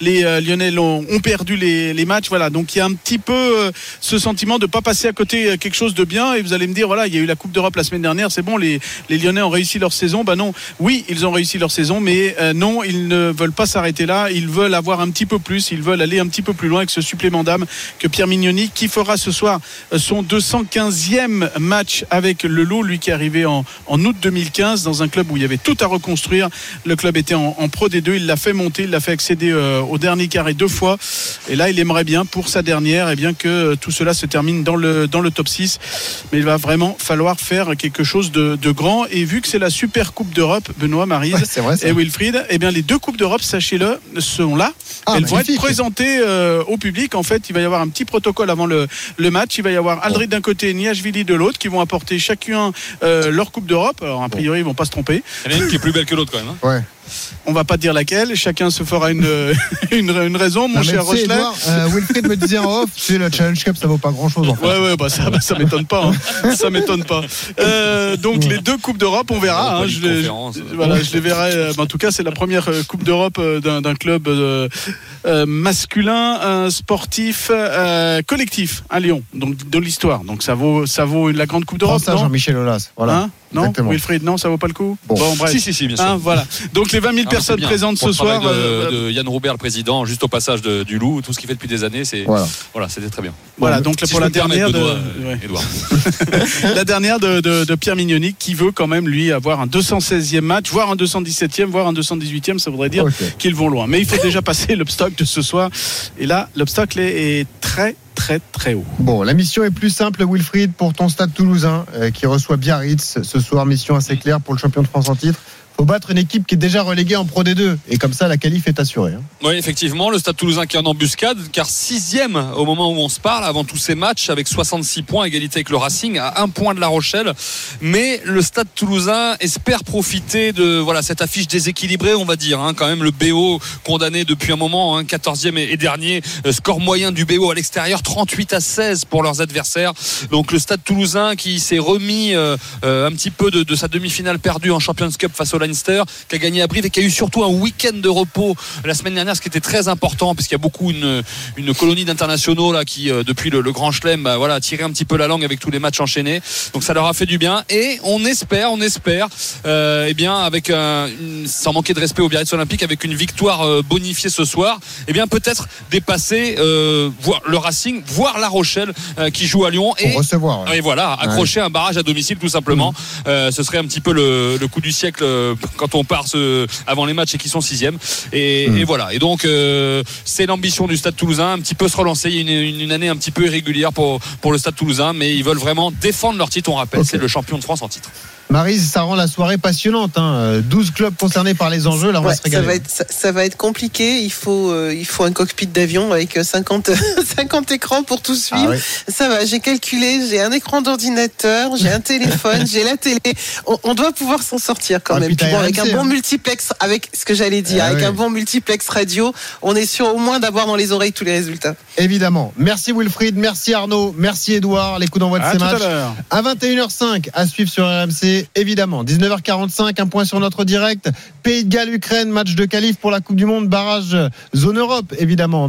les Lyonnais ont, ont perdu les, matchs. Voilà, donc il y a un petit peu ce sentiment de pas passer à côté quelque chose de bien. Et vous allez me dire, voilà, il y a eu la Coupe d'Europe la semaine dernière, c'est bon, les, les Lyonnais ont réussi leur saison. Ben non, oui, ils ont réussi leur saison, mais non, ils ne veulent pas s'arrêter là. Ils veulent avoir un petit peu plus, ils veulent aller un petit peu plus loin avec ce supplément d'âme que Pierre Mignoni, qui fera ce soir son 215e match avec le Loup, lui qui est arrivé en, en août 2015 dans un club où il y avait tout à reconstruire. Le club était en, en Pro D2, il l'a fait monter, il l'a fait accéder euh, au dernier carré deux fois. Et là, il aimerait bien pour sa dernière, et bien que euh, tout cela se termine dans le, dans le top 6. Mais il va vraiment falloir faire quelque chose de, de grand. Et vu que c'est la Super Coupe d'Europe, Benoît, Marise Ouais, vrai, et Wilfried, eh bien les deux Coupes d'Europe, sachez-le, sont là. Ah, Elles vont être présentées euh, au public. En fait, il va y avoir un petit protocole avant le, le match. Il va y avoir Aldrid d'un côté et Niashvili de l'autre qui vont apporter chacun euh, leur Coupe d'Europe. Alors, a priori, ils vont pas se tromper. Il y en a une qui est plus belle que l'autre quand même. hein. Ouais. On va pas dire laquelle. Chacun se fera une, une, une raison, mon Non, cher Rochelet. Edouard, euh, Wilfried me disait en off, tu sais, le Challenge Cup, ça vaut pas grand chose en fait. Ouais, ouais, bah ça, bah, ça m'étonne pas. hein. Ça m'étonne pas. Euh, donc les deux coupes d'Europe, on verra. hein. Je, les, voilà, je les verrai. euh, bah, en tout cas, c'est la première euh, coupe d'Europe d'un club euh, masculin, euh, sportif, euh, collectif à Lyon. Donc de l'histoire. Donc ça vaut, ça vaut la grande coupe d'Europe. ça, non? Jean-Michel Aulas. Voilà. Hein? Non, Exactement. Wilfried, non, ça vaut pas le coup? Bon. bref. Si, si, si, bien sûr. Hein, voilà. Donc les 20 000 Ah, personnes bien. présentes ce soir. de, euh, de Yann Robert, le président, juste au passage de- du Loup, tout ce qu'il fait depuis des années, c'est Voilà. voilà, c'était très bien. Voilà, donc Si pour la dernière ouais. La dernière de, Pierre Mignoni qui veut quand même lui avoir un 216e match, voire un 217e, voire un 218e, ça voudrait dire qu'ils vont loin. Mais il faut déjà passer l'obstacle de ce soir. Et là, l'obstacle est, est très très très haut. Bon, la mission est plus simple, Wilfried, pour ton stade toulousain, euh, qui reçoit Biarritz ce soir. Mission assez claire pour le champion de France en titre. Faut battre une équipe qui est déjà reléguée en Pro D2. Et comme ça, la qualif est assurée. hein. Oui, effectivement, le Stade Toulousain qui est en embuscade, car sixième au moment où on se parle, avant tous ces matchs, avec 66 points, égalité avec le Racing, à un point de La Rochelle. Mais le Stade Toulousain espère profiter de voilà cette affiche déséquilibrée, on va dire. hein. quand même, le BO condamné depuis un moment, hein, 14e et, et dernier. Euh, score moyen du BO à l'extérieur, 38 à 16 pour leurs adversaires. Donc le Stade Toulousain qui s'est remis euh, euh, un petit peu de, sa demi-finale perdue en Champions Cup face au Leinster, qui a gagné à Brive et qui a eu surtout un week-end de repos la semaine dernière, ce qui était très important, puisqu'il y a beaucoup une, une colonie d'internationaux là qui, euh, depuis le, le Grand Chelem, bah, voilà, a tiré un petit peu la langue avec tous les matchs enchaînés. Donc ça leur a fait du bien. Et on espère, on espère, euh, eh bien, avec un, une- sans manquer de respect au Biarritz Olympique, avec une victoire euh, bonifiée ce soir, eh bien peut-être dépasser, euh, voir le Racing, voir La Rochelle euh, qui joue à Lyon Pour et recevoir. ouais. et voilà, accrocher un barrage à domicile tout simplement. Euh, ce serait un petit peu le, le coup du siècle quand on part ce, avant les matchs et qu'ils sont sixième. Et, Mm. et voilà. Et donc euh, c'est l'ambition du Stade Toulousain, un petit peu se relancer. Il y a une, année un petit peu irrégulière pour pour le Stade Toulousain, mais ils veulent vraiment défendre leur titre. On rappelle, c'est le champion de France en titre. Marise, ça rend la soirée passionnante. Hein. Euh, 12 clubs concernés par les enjeux. Là, on va se ça, régaler. va être, ça, ça va être compliqué. Il faut, euh, il faut un cockpit d'avion avec euh, 50, 50 écrans pour tout suivre. Ah. Ça va, j'ai calculé, j'ai un écran d'ordinateur, j'ai un téléphone, j'ai la télé. On, on doit pouvoir s'en sortir quand Ah, même. puis bon, avec un bon hein. multiplex, avec ce que j'allais dire, Ah avec un bon multiplex radio, on est sûr au moins d'avoir dans les oreilles tous les résultats. Évidemment. Merci Wilfried, merci Arnaud, merci Edouard. Les coups d'envoi de ces à matchs. À 21h05, à suivre sur RMC, évidemment. 19h45, un point sur notre direct. Pays de Galles, Ukraine, match de qualif pour la Coupe du Monde, barrage zone Europe, évidemment.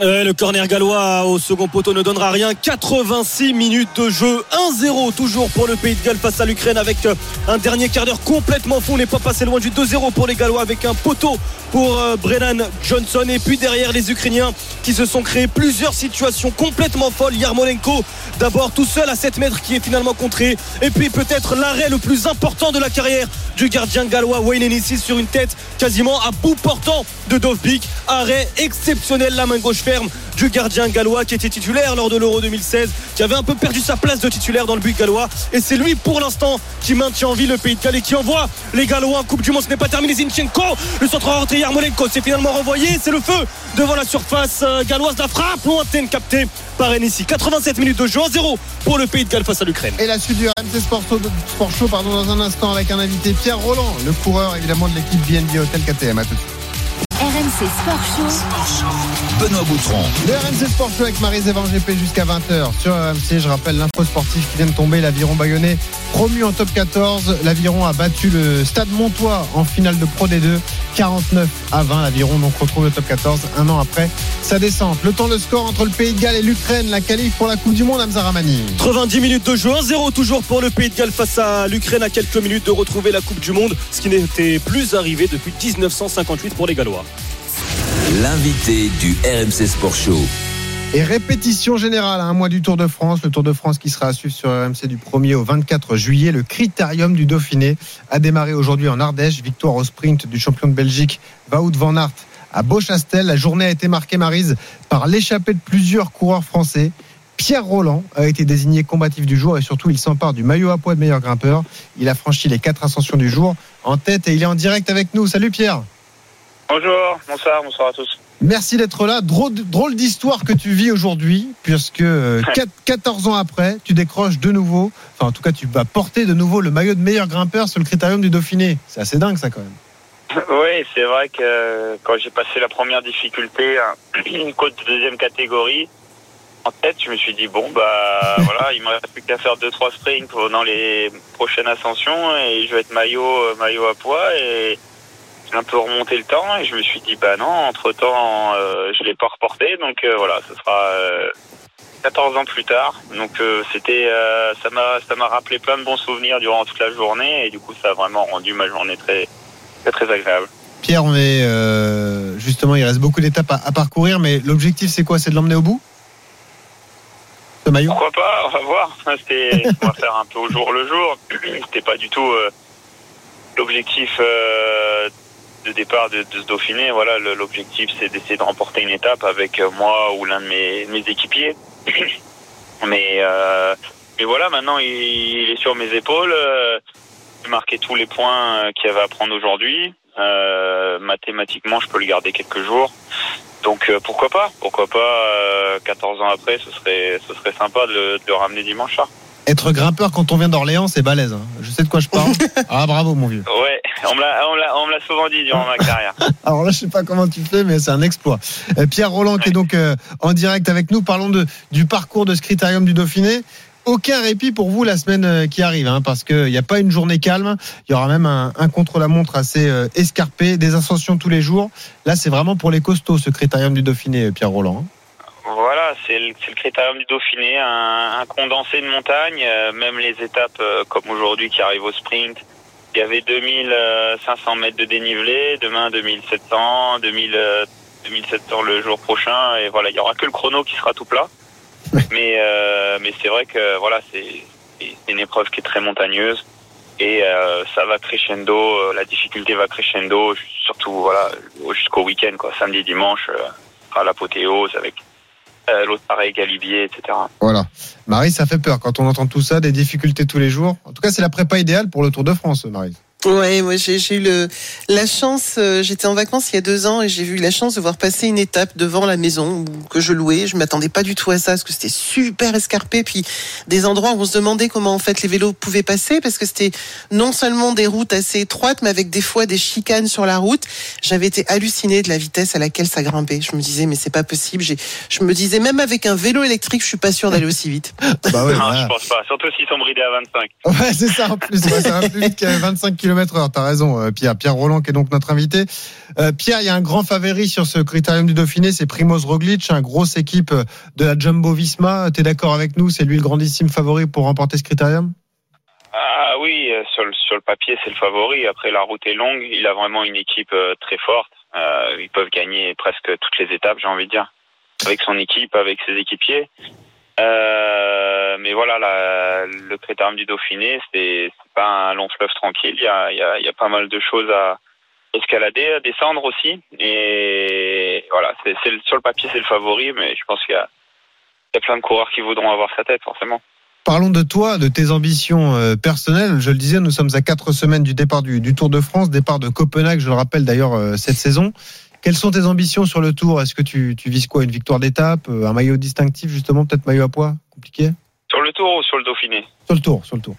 Ouais, le corner gallois au second poteau ne donnera rien. 86 minutes de jeu. 1-0 toujours pour le Pays de Galles face à l'Ukraine avec euh, un dernier quart d'heure complètement fou. On n'est pas passé loin du 2-0 pour les Gallois avec un poteau pour euh, Brennan Johnson. Et puis derrière les Ukrainiens qui se sont créés plusieurs situations complètement folles. Yarmolenko d'abord tout seul à 7 mètres qui est finalement contré. Et puis peut-être l'arrêt le plus important de la carrière du gardien gallois Wayne Hennessy sur une tête quasiment à bout portant de Dovbik. Arrêt exceptionnel, la main gauche ferme du gardien gallois qui était titulaire lors de l'Euro 2016, qui avait un peu perdu sa place de titulaire dans le but gallois. Et c'est lui pour l'instant qui maintient en vie le pays de Galles et qui envoie les Gallois en Coupe du Monde. Ce n'est pas terminé. Zinchenko, le centre rentré Yarmolenko, c'est finalement renvoyé. C'est le feu devant la surface euh, galloise. La frappe lointaine captée par Enessi. 87 minutes de jeu 1-0 pour le pays de Galles face à l'Ukraine. Et la suite du RMC Sport, Sport Show pardon, dans un instant avec un invité Pierre Roland, le coureur évidemment de l'équipe BNB Hotel KTM. À tout de suite. RMC Sport Show. Benoît Boutron. Le RMC Sport Show avec Marie Zévan GP jusqu'à 20h sur RMC. Je rappelle l'info sportive qui vient de tomber. L'Aviron Bayonnais promu en top 14. L'Aviron a battu le Stade Montois en finale de Pro D2. 49 à 20. L'Aviron donc retrouve le top 14 un an après sa descente. Le temps de score entre le Pays de Galles et l'Ukraine. La qualif pour la Coupe du Monde, Amzaramani. 90 minutes de jeu, 1-0 toujours pour le Pays de Galles face à l'Ukraine à quelques minutes de retrouver la Coupe du Monde, ce qui n'était plus arrivé depuis 1958 pour les Gallois. L'invité du RMC Sport Show. Et répétition générale à un mois du Tour de France. Le Tour de France qui sera à suivre sur RMC du 1er au 24 juillet. Le critérium du Dauphiné a démarré aujourd'hui en Ardèche. Victoire au sprint du champion de Belgique, Wout van Aert, à Beauchastel. La journée a été marquée, Marise, par l'échappée de plusieurs coureurs français. Pierre Roland a été désigné combatif du jour et surtout il s'empare du maillot à poids de meilleur grimpeur. Il a franchi les quatre ascensions du jour en tête et il est en direct avec nous. Salut Pierre. Bonjour, bonsoir, bonsoir à tous. Merci d'être là. Drôle, drôle d'histoire que tu vis aujourd'hui, puisque euh, 14 ans après, tu décroches de nouveau, enfin en tout cas tu vas porter de nouveau le maillot de meilleur grimpeur sur le critérium du Dauphiné. C'est assez dingue ça quand même. Oui, c'est vrai que quand j'ai passé la première difficulté, une côte de deuxième catégorie, en tête, je me suis dit bon bah voilà, il me reste plus qu'à faire deux trois sprints pendant les prochaines ascensions et je vais être maillot euh, maillot à poids et un peu remonté le temps et je me suis dit bah non, entre temps euh, je l'ai pas reporté donc euh, voilà, ce sera euh, 14 ans plus tard. Donc euh, c'était euh, ça m'a ça m'a rappelé plein de bons souvenirs durant toute la journée et du coup ça a vraiment rendu ma journée très très, très agréable. Pierre, on est euh, justement, il reste beaucoup d'étapes à, à parcourir, mais l'objectif c'est quoi? C'est de l'emmener au bout? Ce maillot? Pourquoi pas? On va voir. C'était, on va faire un peu au jour le jour. C'était pas du tout euh, l'objectif euh, de départ de, ce Dauphiné. Voilà, l'objectif c'est d'essayer de remporter une étape avec euh, moi ou l'un de mes, équipiers. Mais euh, mais voilà, maintenant il, est sur mes épaules. Euh, J'ai marqué tous les points euh, qu'il y avait à prendre aujourd'hui. Euh, mathématiquement, je peux le garder quelques jours. Donc euh, pourquoi pas? Pourquoi pas euh, 14 ans après, ce serait ce serait sympa de de le ramener dimanche soir. Être grimpeur quand on vient d'Orléans, c'est balèze. hein. Je sais de quoi je parle. ah bravo mon vieux. Ouais, on me l'a souvent dit durant ma carrière. Alors là, je sais pas comment tu fais, mais c'est un exploit. Euh, Pierre Roland qui est donc euh, en direct avec nous. Parlons de, du parcours de ce critérium du Dauphiné. Aucun répit pour vous la semaine euh, qui arrive, hein, parce qu'il n'y a pas une journée calme. Il y aura même un, un contre-la-montre assez euh, escarpé, des ascensions tous les jours. Là, c'est vraiment pour les costauds ce critérium du Dauphiné, Pierre Roland. hein. Voilà, c'est le, le critérium du Dauphiné, un, un condensé de montagne, euh, même les étapes euh, comme aujourd'hui qui arrivent au sprint. Il y avait 2500 mètres de dénivelé, demain 2700, 2000, euh, 2700 le jour prochain, et voilà, il y aura que le chrono qui sera tout plat. Mais euh, mais c'est vrai que voilà, c'est une épreuve qui est très montagneuse et ça va crescendo, la difficulté va crescendo, surtout voilà jusqu'au week-end quoi, samedi dimanche, sera l'apothéose avec euh, l'autre pareil Galibier, etc. Voilà. Marie, ça fait peur quand on entend tout ça, des difficultés tous les jours. En tout cas, c'est la prépa idéale pour le Tour de France, Marie. Ouais, moi j'ai j'ai eu le, la chance, euh, j'étais en vacances il y a deux ans et j'ai eu la chance de voir passer une étape devant la maison où- que je louais. Je m'attendais pas du tout à ça parce que c'était super escarpé, puis des endroits où on se demandait comment en fait les vélos pouvaient passer parce que c'était non seulement des routes assez étroites, mais avec des fois des chicanes sur la route. J'avais été hallucinée de la vitesse à laquelle ça grimpait. Je me disais mais c'est pas possible. J'ai- Je me disais même avec un vélo électrique, je suis pas sûr d'aller aussi vite. Bah ouais, non, je pense pas, surtout s'ils sont bridés à 25. Ouais, c'est ça en plus. Ouais, ça va plus vite qu'à 25 km heure. T'as raison, euh, Pierre. Pierre Roland qui est donc notre invité. Euh, Pierre, il y a un grand favori sur ce critérium du Dauphiné, c'est Primoz Roglic, une grosse équipe de la Jumbo Visma. T'es d'accord avec nous C'est lui le grandissime favori pour remporter ce critérium? Ah oui, euh, sur le, sur le papier, c'est le favori. Après, la route est longue. Il a vraiment une équipe très forte. Ils peuvent gagner presque toutes les étapes, j'ai envie de dire, avec son équipe, avec ses équipiers. Euh, mais voilà, la, le critérium du Dauphiné, c'est pas un long fleuve tranquille. Il y a, pas mal de choses à escalader, à descendre aussi. Et, voilà, sur le papier c'est le favori, mais je pense qu'il y a, plein de coureurs qui voudront avoir sa tête forcément. Parlons de toi, de tes ambitions euh, personnelles. Je le disais, nous sommes à quatre semaines du départ du, du Tour de France, départ de Copenhague, je le rappelle d'ailleurs euh, cette saison. Quelles sont tes ambitions sur le Tour? Est-ce que tu, tu vises quoi? Une victoire d'étape euh, Un maillot distinctif justement Peut-être maillot à poids Compliqué? Sur le Tour ou sur le Dauphiné? Sur le Tour, sur le Tour.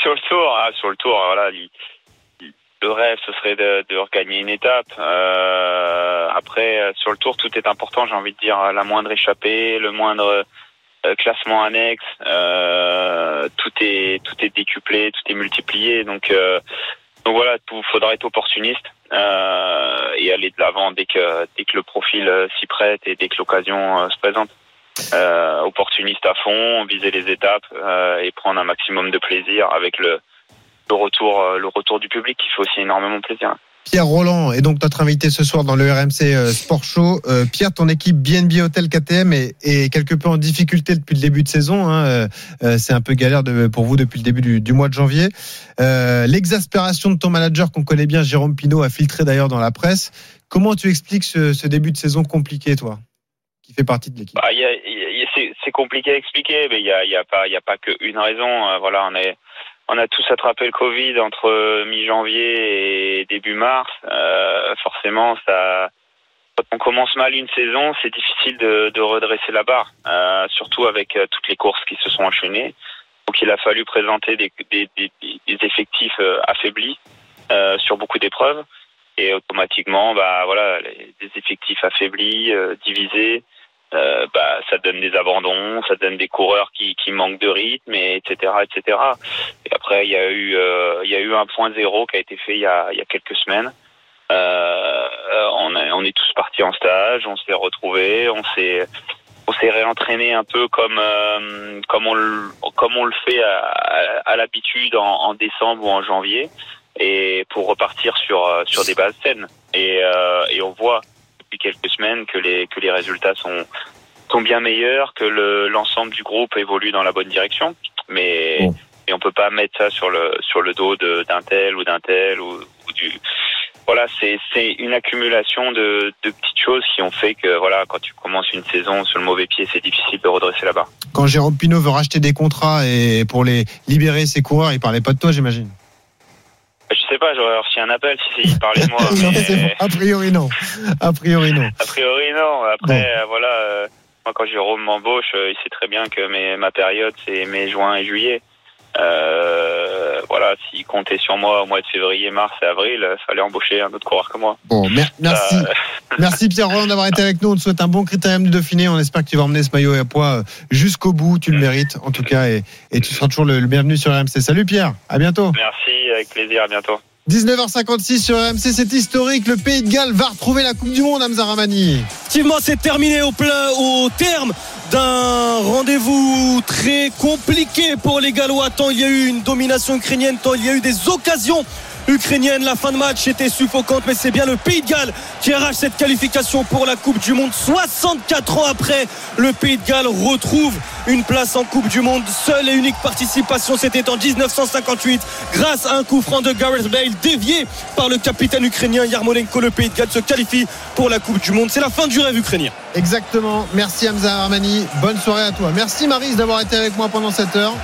Sur le Tour, ah, sur le Tour, voilà, il- il- le rêve ce serait de, de regagner une étape. Euh, après, sur le Tour, tout est important. J'ai envie de dire la moindre échappée, le moindre euh, classement annexe, euh, tout est tout est décuplé, tout est multiplié. Donc euh, donc voilà, tout faudra être opportuniste euh, et aller de l'avant dès que dès que le profil euh, s'y prête et dès que l'occasion euh, se présente. Euh, opportuniste à fond, viser les étapes euh, et prendre un maximum de plaisir avec le le retour euh, le retour du public qui fait aussi énormément plaisir. Pierre Roland est donc notre invité ce soir dans le RMC euh, Sport Show. Euh, Pierre, ton équipe BNB Hotel KTM est, quelque peu en difficulté depuis le début de saison. hein. Euh, C'est un peu galère pour vous depuis le début du, mois de janvier. L'exaspération de ton manager qu'on connaît bien, Jérôme Pinault, a filtré d'ailleurs dans la presse. Comment tu expliques ce, début de saison compliqué, toi, qui fait partie de l'équipe? Bah, c'est, compliqué à expliquer, mais il y a, a pas, qu'une raison. Euh, voilà, on est, on a tous attrapé le Covid entre mi-janvier et début mars. Euh, forcément, ça, quand on commence mal une saison, c'est difficile de, redresser la barre, euh, surtout avec euh, toutes les courses qui se sont enchaînées. Donc, il a fallu présenter des, effectifs euh, affaiblis euh, sur beaucoup d'épreuves. Et automatiquement, bah voilà, des effectifs affaiblis, euh, divisés, euh, bah, ça donne des abandons, ça donne des coureurs qui, qui manquent de rythme, et etc., etc. Et après, il y a eu, euh, il y a eu un point zéro qui a été fait il y a, il y a quelques semaines. Euh, on, on est tous partis en stage, on s'est retrouvés, on s'est, on s'est réentraîné un peu comme, comme on, comme on le fait à, l'habitude en, en décembre ou en janvier, et pour repartir sur, sur des bases saines. Et, et on voit depuis quelques semaines que les que les résultats sont sont bien meilleurs, que le l'ensemble du groupe évolue dans la bonne direction, mais et on peut pas mettre ça sur le sur le dos de d'un tel ou d'un tel ou, ou du voilà, c'est c'est une accumulation de, de petites choses qui ont fait que voilà, quand tu commences une saison sur le mauvais pied, c'est difficile de redresser la barre. Quand Jérôme Pinault veut racheter des contrats et pour les libérer ses coureurs, il parlait pas de toi, j'imagine. Je sais pas, j'aurais reçu un appel si il parlait de moi. Mais-. A priori, non. A priori, non. A priori, non. Après, euh, voilà, euh, moi, quand Jérôme m'embauche, euh, il sait très bien que mes, ma période, c'est mai, juin et juillet. Euh, voilà, s'il comptait sur moi au mois de février, mars et avril, il fallait embaucher un autre coureur que moi. Bon, mer- merci. Euh, Merci Pierre Roland d'avoir été avec nous. On te souhaite un bon critérium du Dauphiné. On espère que tu vas emmener ce maillot à poids euh, jusqu'au bout. Tu le mérites, en tout cas, et, et tu seras toujours le, le bienvenu sur RMC. Salut Pierre, à bientôt. merci, avec plaisir, à bientôt. 19h56 sur RMC, c'est historique. Le Pays de Galles va retrouver la Coupe du Monde, Hamza Ramani. Effectivement, c'est terminé au, plein, au terme d'un rendez-vous très compliqué pour les Gallois. Tant il y a eu une domination ukrainienne, tant il y a eu des occasions ukrainiennes. La fin de match était suffocante, mais c'est bien le Pays de Galles qui arrache cette qualification pour la Coupe du Monde. 64 ans après, le Pays de Galles retrouve une place en Coupe du Monde. Seule et unique participation, c'était en 1958, grâce à un coup franc de Gareth Bale dévié par le capitaine ukrainien Yarmolenko. Le Pays de Galles se qualifie pour la Coupe du Monde. C'est la fin du rêve ukrainien. Exactement. Merci Hamza Ramani. Bonne soirée à toi. Merci Marise d'avoir été avec moi pendant cette heure.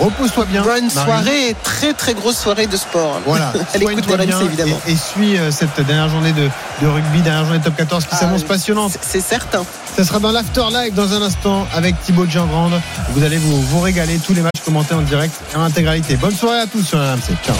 Repose-toi bien. Bonne soirée, très très grosse soirée de sport. Voilà, à l'écoute de RMC évidemment. Et, et suis euh, cette dernière journée de, de rugby, dernière journée de top 14 qui s'annonce passionnante. Ah, C'est certain. Ça sera dans l'after live dans un instant avec Thibaut Giangrande. Vous allez vous, vous régaler tous les matchs commentés en direct et en intégralité. Bonne soirée à tous sur RMC. Ciao.